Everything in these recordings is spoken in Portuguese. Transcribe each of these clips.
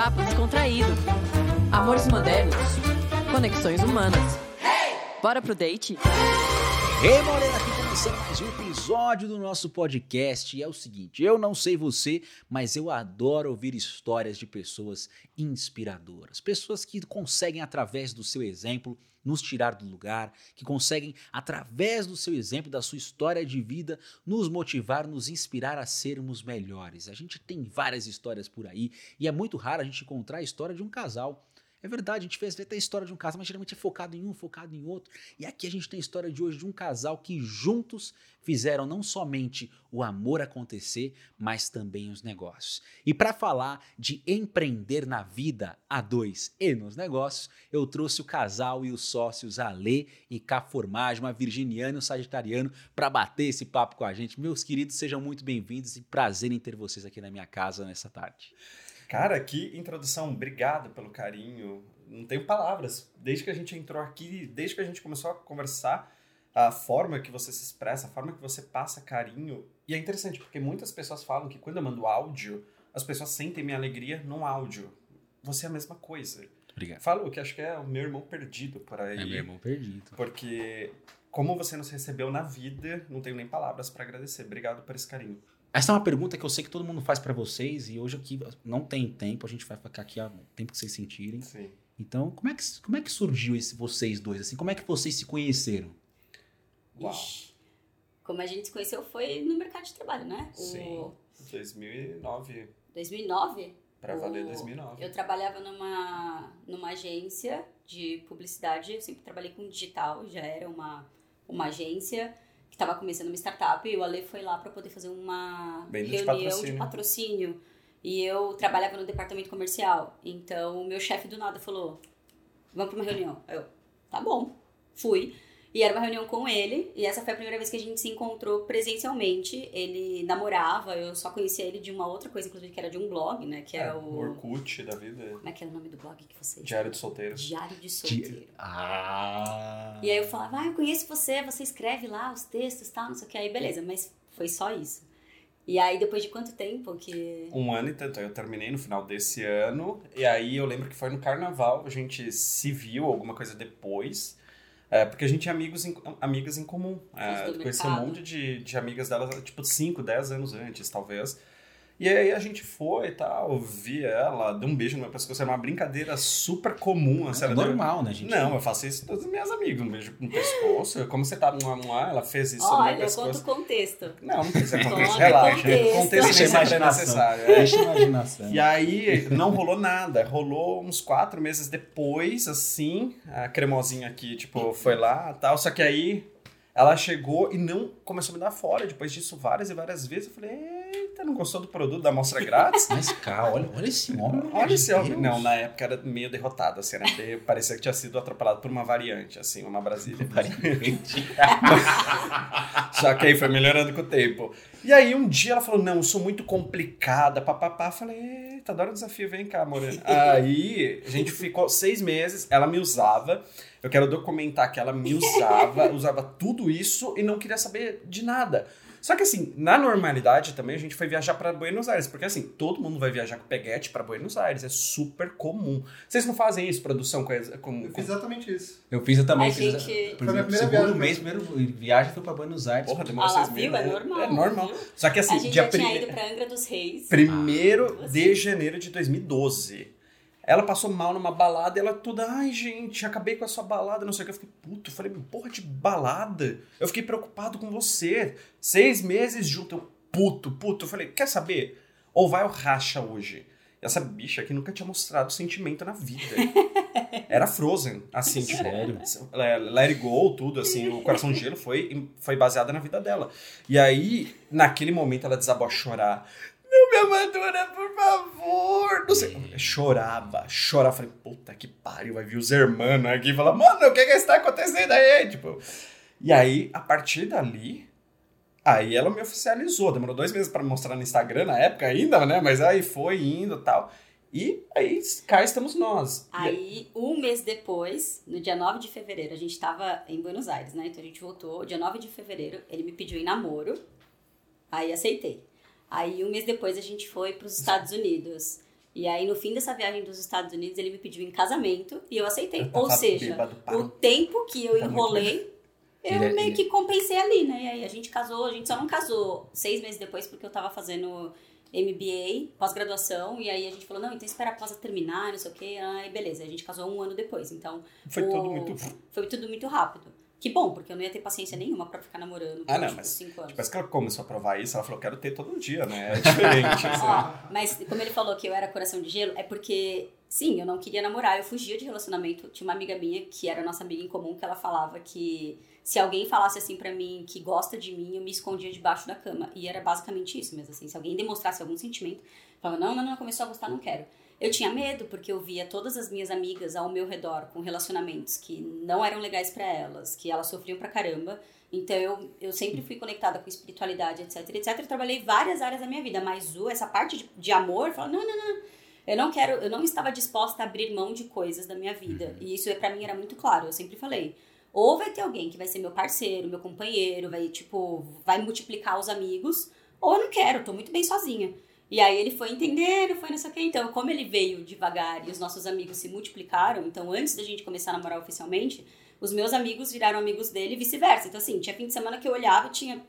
papo descontraído. Amores modernos. Conexões humanas. Bora pro date? Ei, Morena, aqui começando mais um episódio do nosso podcast. E é o seguinte, eu não sei você, mas eu adoro ouvir histórias de pessoas inspiradoras. Pessoas que conseguem, através do seu exemplo, nos tirar do lugar, que conseguem, através do seu exemplo, da sua história de vida, nos motivar, nos inspirar a sermos melhores. A gente tem várias histórias por aí e é muito raro a gente encontrar a história de um casal. É verdade, a gente fez até a história de um casal, mas geralmente é focado em um, focado em outro. E aqui a gente tem a história de hoje de um casal que juntos fizeram não somente o amor acontecer, mas também os negócios. E para falar de empreender na vida a dois e nos negócios, eu trouxe o casal e os sócios Alê e Caformagem, uma virginiana e um sagitariano, para bater esse papo com a gente. Meus queridos, sejam muito bem-vindos e prazer em ter vocês aqui na minha casa nessa tarde. Cara, que introdução. Obrigado pelo carinho. Não tenho palavras. Desde que a gente entrou aqui, desde que a gente começou a conversar, a forma que você se expressa, a forma que você passa carinho. E é interessante, porque muitas pessoas falam que quando eu mando áudio, as pessoas sentem minha alegria no áudio. Você é a mesma coisa. Obrigado. Falo que acho que é o meu irmão perdido por aí. É meu irmão perdido. Porque como você nos recebeu na vida, não tenho nem palavras para agradecer. Obrigado por esse carinho. Essa é uma pergunta que eu sei que todo mundo faz para vocês e hoje aqui não tem tempo, a gente vai ficar aqui o tempo que vocês sentirem. Sim. Então, como é que, como é que surgiu esse vocês dois assim? Como é que vocês se conheceram? Uau. Ixi, como a gente se conheceu foi no mercado de trabalho, né? Sim. O 2009. 2009. Pra valer o- 2009. Eu trabalhava numa, numa agência de publicidade, eu sempre trabalhei com digital, já era uma, uma agência que estava começando uma startup e o Ale foi lá para poder fazer uma Bem de reunião de patrocínio. patrocínio. E eu trabalhava no departamento comercial. Então o meu chefe do nada falou: Vamos para uma reunião. Eu, tá bom. Fui. E era uma reunião com ele, e essa foi a primeira vez que a gente se encontrou presencialmente. Ele namorava, eu só conhecia ele de uma outra coisa, inclusive, que era de um blog, né? Que era É, o. Orkut da vida. Como é que era o nome do blog que você. Diário de solteiro. Diário de Solteiro. Ah. E aí eu falava, ah, eu conheço você, você escreve lá os textos e tal, não sei o que. Aí beleza, mas foi só isso. E aí depois de quanto tempo que. Um ano e tanto. Eu terminei no final desse ano. E aí eu lembro que foi no carnaval. A gente se viu alguma coisa depois. É, porque a gente tinha amigos em, amigas em comum. É, conheci um monte de, de amigas delas, tipo, 5, 10 anos antes, talvez. E aí a gente foi e tal, vi ela, deu um beijo no meu pescoço. Era uma brincadeira super comum. Assim, É ela deu- normal, né, gente? Não, eu faço isso com todas as minhas amigas. Um beijo no pessoço. Como você tá numa, numa ela fez isso no meu Olha, eu pescoço. conto o contexto. Não, não precisa Conta contexto. Relaxa. contexto. Contexto nem sempre é necessário. é. Deixa a imaginação. E aí, não rolou nada. Rolou uns quatro meses depois, assim. A cremosinha aqui, tipo, foi lá tal. Só que aí, ela chegou e não começou a me dar fora. Depois disso, várias e várias vezes. Eu falei, eita, não gostou do produto da amostra grátis? Mas, cara, olha, olha esse homem. Olha esse homem. Não, na época era meio derrotado, assim, era meio- parecia que tinha sido atropelado por uma variante, assim, uma Brasília. Só que aí foi melhorando com o tempo. E aí um dia ela falou: Não, eu sou muito complicada, papapá. Falei: Eita, adoro o desafio, vem cá, Morena. aí a gente ficou seis meses, ela me usava. Eu quero documentar que ela me usava, usava tudo isso e não queria saber de nada. Só que assim, na normalidade também a gente foi viajar pra Buenos Aires, porque assim, todo mundo vai viajar com peguete pra Buenos Aires, é super comum. Vocês não fazem isso, produção com, com, Eu fiz exatamente isso. Eu fiz eu também. A fiz, gente- Foi a minha primeira segundo viagem. mês, primeiro viagem foi pra Buenos Aires. Porra, demorou Ah seis viu? meses. É normal, É normal. viu? Só que assim, a gente dia já tinha prime- ido pra Angra dos Reis. Primeiro Ah, de janeiro de 2012. Ela passou mal numa balada e ela toda, ai gente, acabei com a sua balada, não sei o que. Eu fiquei, puto, falei, porra de balada. Eu fiquei preocupado com você. Seis meses junto, eu, puto, puto. Eu falei, quer saber? Ou vai ou racha hoje. Essa bicha aqui nunca tinha mostrado sentimento na vida. Era Frozen, assim, tipo, Sério? Let It Go, tudo, assim, o Coração de Gelo foi, foi baseada na vida dela. E aí, naquele momento, ela desabou a chorar. Não me abandona, por favor. Não sei. Chorava, chorava. Falei, puta que pariu, vai vir os hermanos aqui e falar, mano, o que que está acontecendo aí? Tipo, e aí, a partir dali, aí ela me oficializou. Demorou dois meses pra mostrar no Instagram na época ainda, né? Mas aí foi indo e tal. E aí, cá estamos nós. Aí, um mês depois, no dia 9 de fevereiro, a gente tava em Buenos Aires, né? Então a gente voltou. Dia 9 de fevereiro, ele me pediu em namoro. Aí aceitei. Aí, um mês depois, a gente foi para os Estados Unidos. E aí, no fim dessa viagem dos Estados Unidos, ele me pediu em casamento e eu aceitei. Eu Ou seja, bêbado o tempo que eu Tá enrolei, eu Ele é- meio ele- que compensei ali, né? E aí a gente casou, a gente só não casou seis meses depois porque eu tava fazendo MBA, pós-graduação, e aí a gente falou, não, então espera a pós terminar, não sei o quê, aí beleza, a gente casou um ano depois, então Foi o- tudo muito. foi tudo muito rápido. Que bom, porque eu não ia ter paciência nenhuma pra ficar namorando por Ah, não, tipo, mas cinco anos. Depois que ela começou a provar isso, ela falou: quero ter todo dia, né? É diferente. assim. Ó, mas como ele falou que eu era coração de gelo, é porque, sim, eu não queria namorar, eu fugia de relacionamento. Tinha uma amiga minha, que era nossa amiga em comum, que ela falava que se alguém falasse assim pra mim que gosta de mim, eu me escondia debaixo da cama. E era basicamente isso mesmo, assim. Se alguém demonstrasse algum sentimento, falava, não, não, não, começou a gostar, não quero. Eu tinha medo, porque eu via todas as minhas amigas ao meu redor com relacionamentos que não eram legais pra elas, que elas sofriam pra caramba. Então eu, eu sempre fui conectada com espiritualidade, etc, etc. Eu trabalhei várias áreas da minha vida, mas o, essa parte de, de amor, eu falo, não, não, não. Eu não quero, eu não estava disposta a abrir mão de coisas da minha vida. E isso para mim era muito claro, eu sempre falei. Ou vai ter alguém que vai ser meu parceiro, meu companheiro, vai tipo, vai multiplicar os amigos, ou eu não quero, tô muito bem sozinha. E aí ele foi entendendo, foi não sei o que. Então, como ele veio devagar e os nossos amigos se multiplicaram, então antes da gente começar a namorar oficialmente, os meus amigos viraram amigos dele e vice-versa. Então, assim, tinha fim de semana que eu olhava tinha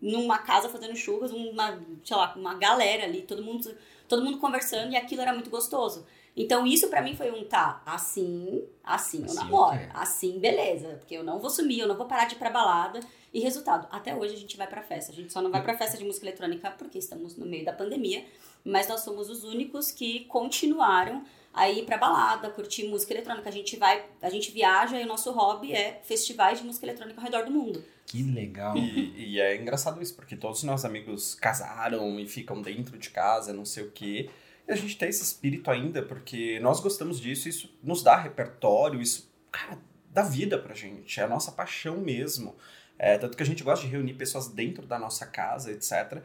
numa casa fazendo churras, uma, sei lá, uma galera ali, todo mundo, todo mundo conversando e aquilo era muito gostoso. Então, isso pra mim foi um tá, assim, assim eu Assim eu namoro, quero. assim, beleza, porque eu não vou sumir, eu não vou parar de ir pra balada. E resultado, até hoje a gente vai pra festa. A gente só não vai pra festa de música eletrônica porque estamos no meio da pandemia, mas nós somos os únicos que continuaram a ir pra balada, curtir música eletrônica. A gente vai, a gente viaja e o nosso hobby é festivais de música eletrônica ao redor do mundo. Que legal. E, e é engraçado isso, porque todos os nossos amigos casaram e ficam dentro de casa, não sei o quê. E a gente tem esse espírito ainda, porque nós gostamos disso, isso nos dá repertório, isso, cara, dá vida pra gente, é a nossa paixão mesmo. É, tanto que a gente gosta de reunir pessoas dentro da nossa casa, etc.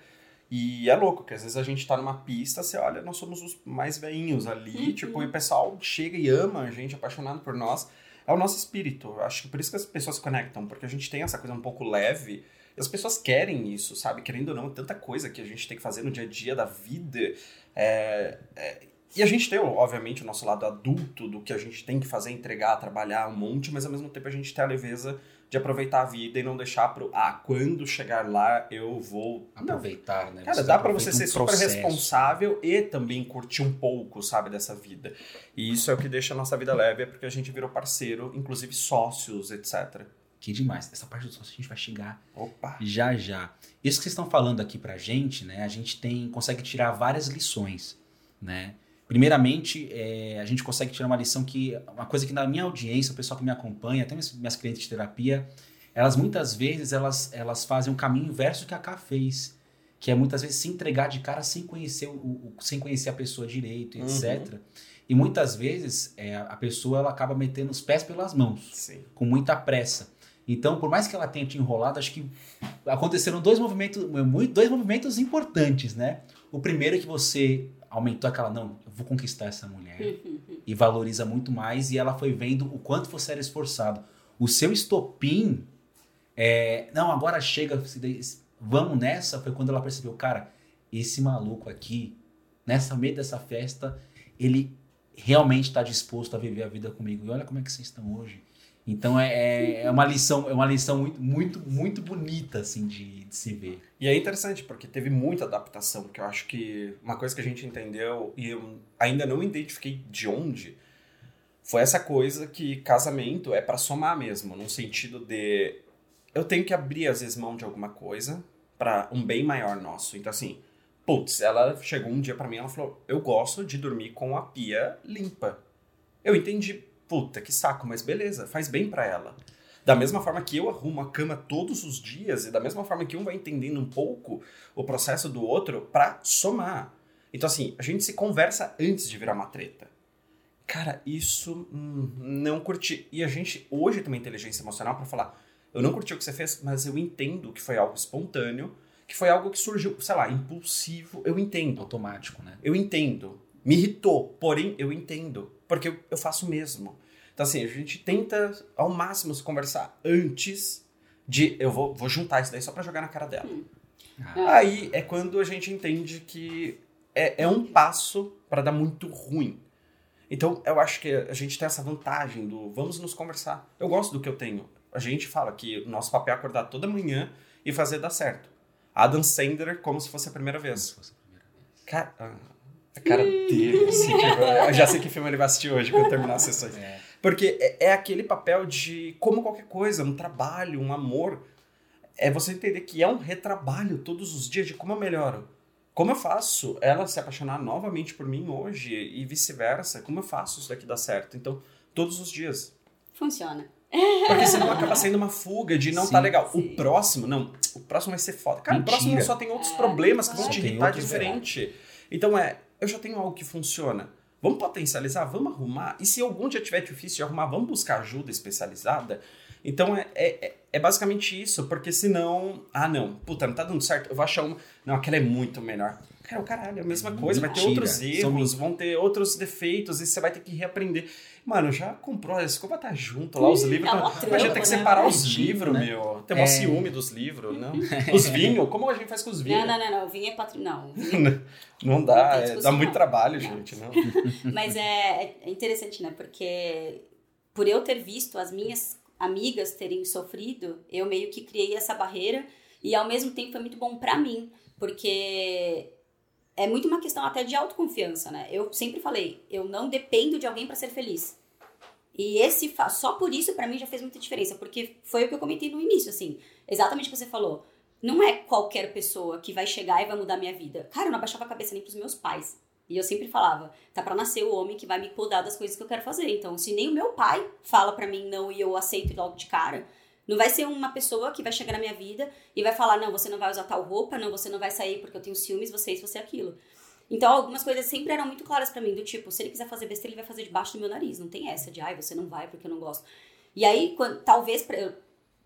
E é louco, que às vezes a gente tá numa pista, você olha, nós somos os mais veinhos ali, Uhum. tipo, e o pessoal chega e ama a gente, apaixonado por nós. É o nosso espírito. Acho que por isso que as pessoas se conectam, porque a gente tem essa coisa um pouco leve. E as pessoas querem isso, sabe? Querendo ou não, tanta coisa que a gente tem que fazer no dia a dia da vida. É, é, e a gente tem, obviamente, o nosso lado adulto do que a gente tem que fazer, entregar, trabalhar um monte, mas ao mesmo tempo a gente tem a leveza de aproveitar a vida e não deixar pro. Ah, quando chegar lá eu vou. Não, Aproveitar, né? Cara, dá pra aproveita você um ser super processo. responsável e também curtir um pouco, sabe, dessa vida. E isso é o que deixa a nossa vida leve, é porque a gente virou parceiro, inclusive sócios, etc. Que demais. Essa parte do sócio a gente vai chegar Opa! já já. Isso que vocês estão falando aqui pra gente, né? A gente tem consegue tirar várias lições, né? Primeiramente, é, a gente consegue tirar uma lição que uma coisa que na minha audiência, o pessoal que me acompanha, até minhas, minhas clientes de terapia, elas muitas vezes elas, elas fazem um caminho inverso do que a K fez, que é muitas vezes se entregar de cara sem conhecer o, o- sem conhecer a pessoa direito, Uhum. etc. E muitas vezes é, a pessoa ela acaba metendo os pés pelas mãos Sim. com muita pressa. Então, por mais que ela tenha te enrolado, acho que aconteceram dois movimentos, muito- dois movimentos importantes, né? O primeiro é que você aumentou aquela, não, eu vou conquistar essa mulher. e valoriza muito mais, e ela foi vendo o quanto você era esforçado. O seu estopim, é, não, agora chega, vamos nessa, foi quando ela percebeu, cara, esse maluco aqui, nessa meio dessa festa, ele realmente está disposto a viver a vida comigo. E olha como é que vocês estão hoje. Então é, é, é uma lição, é uma lição muito, muito, muito bonita assim de, de se ver. E é interessante, porque teve muita adaptação, que eu acho que uma coisa que a gente entendeu, e eu ainda não identifiquei de onde, foi essa coisa que casamento é pra somar mesmo, no sentido de eu tenho que abrir às vezes mão de alguma coisa pra um bem maior nosso. Então assim, putz, ela chegou um dia pra mim ela falou: "Eu gosto de dormir com a pia limpa". Eu entendi, puta, que saco, mas beleza, faz bem pra ela. Da mesma forma que eu arrumo a cama todos os dias e da mesma forma que um vai entendendo um pouco o processo do outro pra somar. Então assim, a gente se conversa antes de virar uma treta. Cara, isso hum, não curti. E a gente hoje tem uma inteligência emocional pra falar: eu não curti o que você fez, mas eu entendo que foi algo espontâneo, que foi algo que surgiu, sei lá, impulsivo. Eu entendo. Automático, né? Eu entendo. Me irritou, porém eu entendo. Porque eu, eu faço o mesmo. Então, assim, a gente tenta ao máximo se conversar antes de. Eu vou, vou juntar isso daí só pra jogar na cara dela. Ah, Aí é quando a gente entende que é, é um passo para dar muito ruim. Então, eu acho que a gente tem essa vantagem do vamos nos conversar. Eu gosto do que eu tenho. A gente fala que o nosso papel é acordar toda manhã e fazer dar certo. Adam Sandler como se fosse a primeira vez. Cara, ah, a cara dele, assim, tipo, eu já sei que filme ele vai assistir hoje quando terminar as sessões. É. Porque é, é aquele papel de, como qualquer coisa, um trabalho, um amor, é você entender que é um retrabalho todos os dias de como eu melhoro. Como eu faço ela se apaixonar novamente por mim hoje e vice-versa? Como eu faço isso daqui dar certo? Então, todos os dias. Funciona. Porque senão acaba sendo uma fuga de não Sim, tá legal. sim. O próximo, não, o próximo vai ser foda. Cara, Mentira. o próximo só tem outros É, problemas que vão te irritar diferente. Então é, eu já tenho algo que funciona. Vamos potencializar, vamos arrumar. E se algum dia tiver difícil de arrumar, vamos buscar ajuda especializada. Então é, é, é- é basicamente isso, porque senão, ah não, puta, não tá dando certo, eu vou achar uma. Não, aquela é muito melhor. Cara, o caralho, é a mesma coisa, vai ter Mentira. outros São erros, vão ter outros defeitos e você vai ter que reaprender. Mano, já comprou, a escova tá junto lá, os livros. é uma tão- Imagina ter trampa, que né? separar os Pertinho, livros, né? meu. Tem mó É. ciúme dos livros, não? Os vinhos, como a gente faz com os vinhos? Não, não, não, não. O vinho é patrimônio. Não. Não Não dá, tem é- dá muito trabalho, Não. gente, não. Mas é, é interessante, né? Porque por eu ter visto as minhas amigas terem sofrido, eu meio que criei essa barreira e ao mesmo tempo foi muito bom pra mim, porque é muito uma questão até de autoconfiança, né? Eu sempre falei, eu não dependo de alguém pra ser feliz. E esse só por isso pra mim já fez muita diferença, porque foi o que eu comentei no início, assim, exatamente o que você falou. Não é qualquer pessoa que vai chegar e vai mudar minha vida. Cara, eu não abaixava a cabeça nem pros meus pais. E eu sempre falava, tá pra nascer o homem que vai me podar das coisas que eu quero fazer. Então, se nem o meu pai fala pra mim não e eu aceito logo de cara, não vai ser uma pessoa que vai chegar na minha vida e vai falar, não, você não vai usar tal roupa, não, você não vai sair porque eu tenho ciúmes, você é isso, você é aquilo. Então, algumas coisas sempre eram muito claras pra mim, do tipo, se ele quiser fazer besteira, ele vai fazer debaixo do meu nariz. Não tem essa de, ai, você não vai porque eu não gosto. E aí, quando, talvez, pra,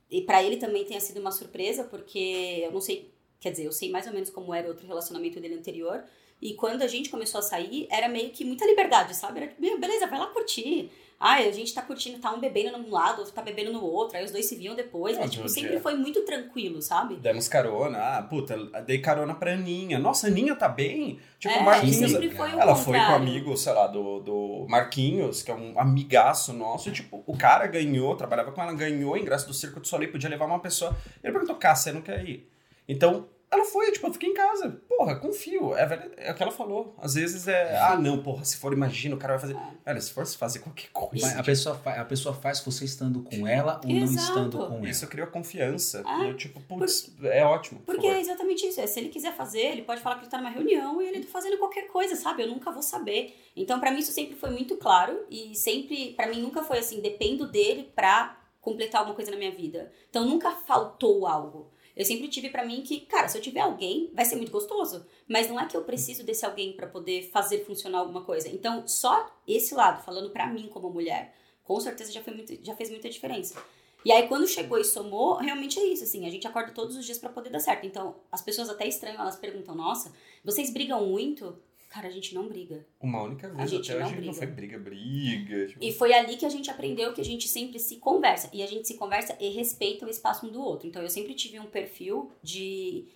e pra ele também tenha sido uma surpresa, porque eu não sei, quer dizer, eu sei mais ou menos como era outro relacionamento dele anterior, e quando a gente começou a sair, era meio que muita liberdade, sabe? Era tipo, beleza, vai lá curtir. Ai, a gente tá curtindo, tá um bebendo num lado, outro tá bebendo no outro, aí os dois se viam depois, mas, Mas tipo, sempre é. foi muito tranquilo, sabe? Demos carona, ah, puta, dei carona pra Aninha. Nossa, Aninha tá bem? Tipo, É, Marquinhos. sempre foi Ela foi com o contrário. amigo, sei lá, do, do Marquinhos, que é um amigaço nosso. E, tipo, o cara ganhou, trabalhava com ela, ganhou o ingresso do Circo do Soleil, podia levar uma pessoa. Ele perguntou, Cá, você não quer ir? Então, ela foi, tipo, eu fiquei em casa. Porra, confio. É, velho- é o que ela falou. Às vezes é, ah, não, porra, se for, imagina, o cara vai fazer. Velho, se for se fazer qualquer coisa. Mas a pessoa, fa- a pessoa faz você estando com ela ou não Exato. estando com ela. Isso criou confiança. Ah, eu, tipo, putz, é ótimo. por Porque favor. é exatamente isso. é, Se ele quiser fazer, ele pode falar que ele tá numa reunião e ele tá fazendo qualquer coisa, sabe? Eu nunca vou saber. Então, pra mim, isso sempre foi muito claro. E sempre, pra mim, nunca foi assim, dependo dele pra completar alguma coisa na minha vida. Então, nunca faltou algo. Eu sempre tive pra mim que, cara, se eu tiver alguém, vai ser muito gostoso. Mas não é que eu preciso desse alguém pra poder fazer funcionar alguma coisa. Então, só esse lado, falando pra mim como mulher, com certeza já, foi muito, já fez muita diferença. E aí, quando chegou e somou, realmente é isso, assim, a gente acorda todos os dias pra poder dar certo. Então, as pessoas até estranham, elas perguntam, nossa, vocês brigam muito? Cara, a gente não briga. Uma única vez gente até não hoje não briga. foi briga, briga. Tipo, E foi ali que a gente aprendeu que a gente sempre se conversa. E a gente se conversa e respeita o espaço um do outro. Então, eu sempre tive um perfil de...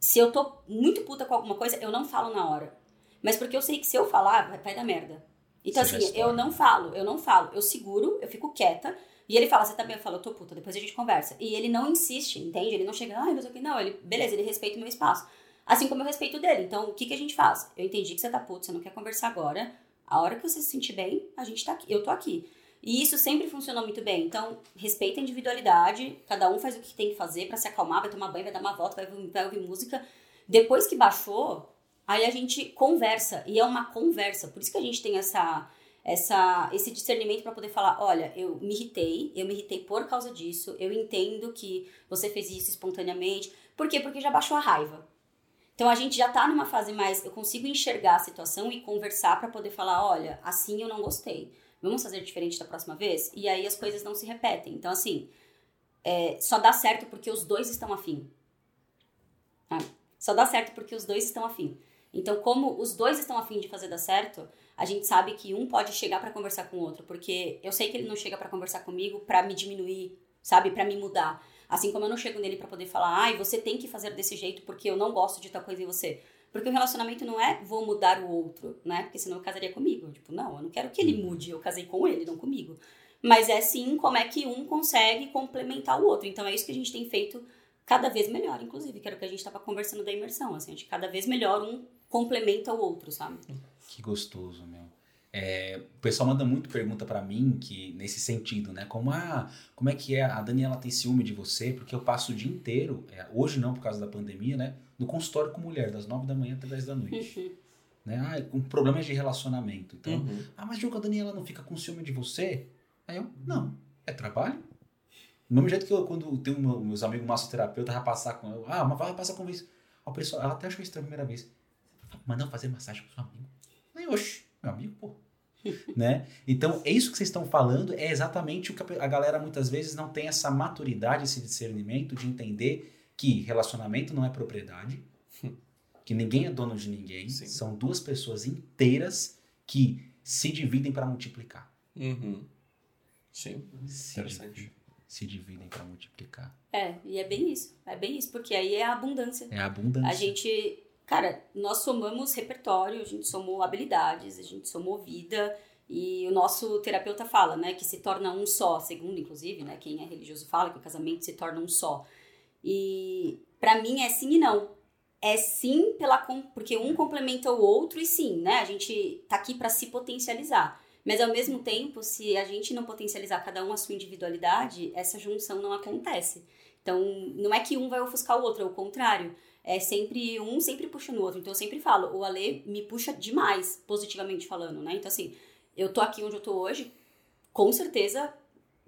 Se eu tô muito puta com alguma coisa, eu não falo na hora. Mas porque eu sei que se eu falar, vai, dar merda. Então, Você já assim, eu não falo, eu não falo. Eu seguro, eu fico quieta. E ele fala, você tá bem? Eu falo, eu tô puta, depois a gente conversa. E ele não insiste, entende? Ele não chega, ai, não sei o que. Não, ele, beleza, ele respeita o meu espaço. Assim como eu respeito dele. Então, o que, que a gente faz? Eu entendi que você tá puto, você não quer conversar agora. A hora que você se sentir bem, a gente tá aqui, eu tô aqui. E isso sempre funcionou muito bem. Então, respeita a individualidade, cada um faz o que tem que fazer pra se acalmar, vai tomar banho, vai dar uma volta, vai, vai ouvir música. Depois que baixou, aí a gente conversa, e é uma conversa. Por isso que a gente tem essa, essa, esse discernimento pra poder falar, olha, eu me irritei, eu me irritei por causa disso, eu entendo que você fez isso espontaneamente. Por quê? Porque já baixou a raiva. Então a gente já tá numa fase mais, eu consigo enxergar a situação e conversar pra poder falar, olha, assim eu não gostei. Vamos fazer diferente da próxima vez? E aí as coisas não se repetem. Então assim, é, só dá certo porque os dois estão afim. Ah, só dá certo porque os dois estão afim. Então, como os dois estão afim de fazer dar certo, a gente sabe que um pode chegar pra conversar com o outro, porque eu sei que ele não chega pra conversar comigo pra me diminuir, sabe, Pra me mudar. Assim como eu não chego nele pra poder falar, ai, você tem que fazer desse jeito porque eu não gosto de tal coisa em você. Porque o relacionamento não é vou mudar o outro, né? Porque senão eu casaria comigo. Tipo, não, eu não quero que ele mude, eu casei com ele, não comigo. Mas é sim como é que um consegue complementar o outro. Então é isso que a gente tem feito cada vez melhor, inclusive, que era o que a gente estava conversando da imersão. Assim, a gente cada vez melhor um complementa o outro, sabe? Que gostoso, meu. É, o pessoal manda muito pergunta para mim que nesse sentido, né? Como ah, como é que é? A Daniela tem ciúme de você porque eu passo o dia inteiro, é, hoje não por causa da pandemia, né? No consultório com mulher das nove da manhã até dez da noite. Uhum. né? Ah, com problemas de relacionamento. Então, Uhum. ah, mas Diogo, a Daniela não fica com ciúme de você? Aí eu, não, é trabalho. Do mesmo jeito que eu, quando tem um, meus amigos massoterapeutas, vai passar com eu, ah, mas vai passar com isso. A pessoa, ela até achou estranho a primeira vez. Mas não fazer massagem com seu amigo. Aí, oxe, meu amigo, pô. né? Então, é isso que vocês estão falando, é exatamente o que a galera muitas vezes não tem essa maturidade, esse discernimento de entender que relacionamento não é propriedade, que ninguém é dono de ninguém, Sim. são duas pessoas inteiras que se dividem para multiplicar. Uhum. Sim, Se, interessante. dividem- se dividem para multiplicar. É, e é bem isso. É bem isso, porque aí é a abundância. É a abundância. A gente, cara, nós somamos repertório, a gente somou habilidades, a gente somou vida. E o nosso terapeuta fala, né, que se torna um só, segundo inclusive, né, quem é religioso fala que o casamento se torna um só. E pra mim é sim e não. É sim pela porque um complementa o outro e sim, né? A gente tá aqui pra se potencializar. Mas ao mesmo tempo, se a gente não potencializar cada um a sua individualidade, essa junção não acontece. Então, não é que um vai ofuscar o outro, é o contrário. É sempre um sempre puxa no outro. Então eu sempre falo, o Ale me puxa demais, positivamente falando, né? Então assim, eu tô aqui onde eu tô hoje, com certeza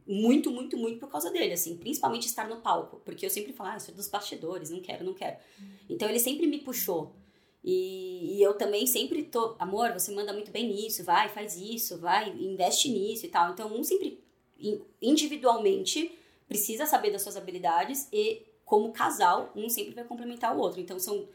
muito, muito, muito por causa dele, assim, principalmente estar no palco, porque eu sempre falo, ah, sou dos bastidores, não quero, não quero. Então ele sempre me puxou. E, e eu também sempre tô, amor, você manda muito bem nisso, vai, faz isso, vai, investe nisso e tal. Então um sempre in- individualmente precisa saber das suas habilidades e como casal, um sempre vai complementar o outro. Então são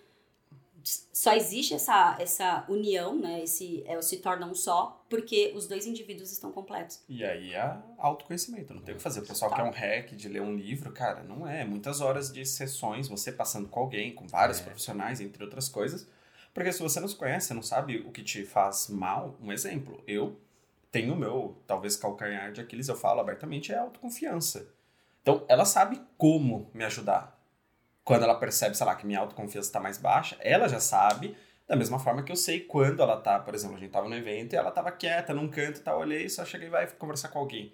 só existe essa, essa união, né? Esse é, se torna um só, porque os dois indivíduos estão completos. E aí é autoconhecimento, não tem o que fazer. O pessoal quer um hack de ler um livro, cara, não é. Muitas horas de sessões, você passando com alguém, com vários É. profissionais, entre outras coisas. Porque se você não se conhece, você não sabe o que te faz mal, um exemplo, eu tenho o meu, talvez calcanhar de Aquiles, eu falo abertamente, é autoconfiança. Então, ela sabe como me ajudar. Quando ela percebe, sei lá, que minha autoconfiança está mais baixa, ela já sabe, da mesma forma que eu sei quando ela tá, por exemplo, a gente tava no evento e ela tava quieta num canto e tal, eu olhei, só cheguei e vai conversar com alguém.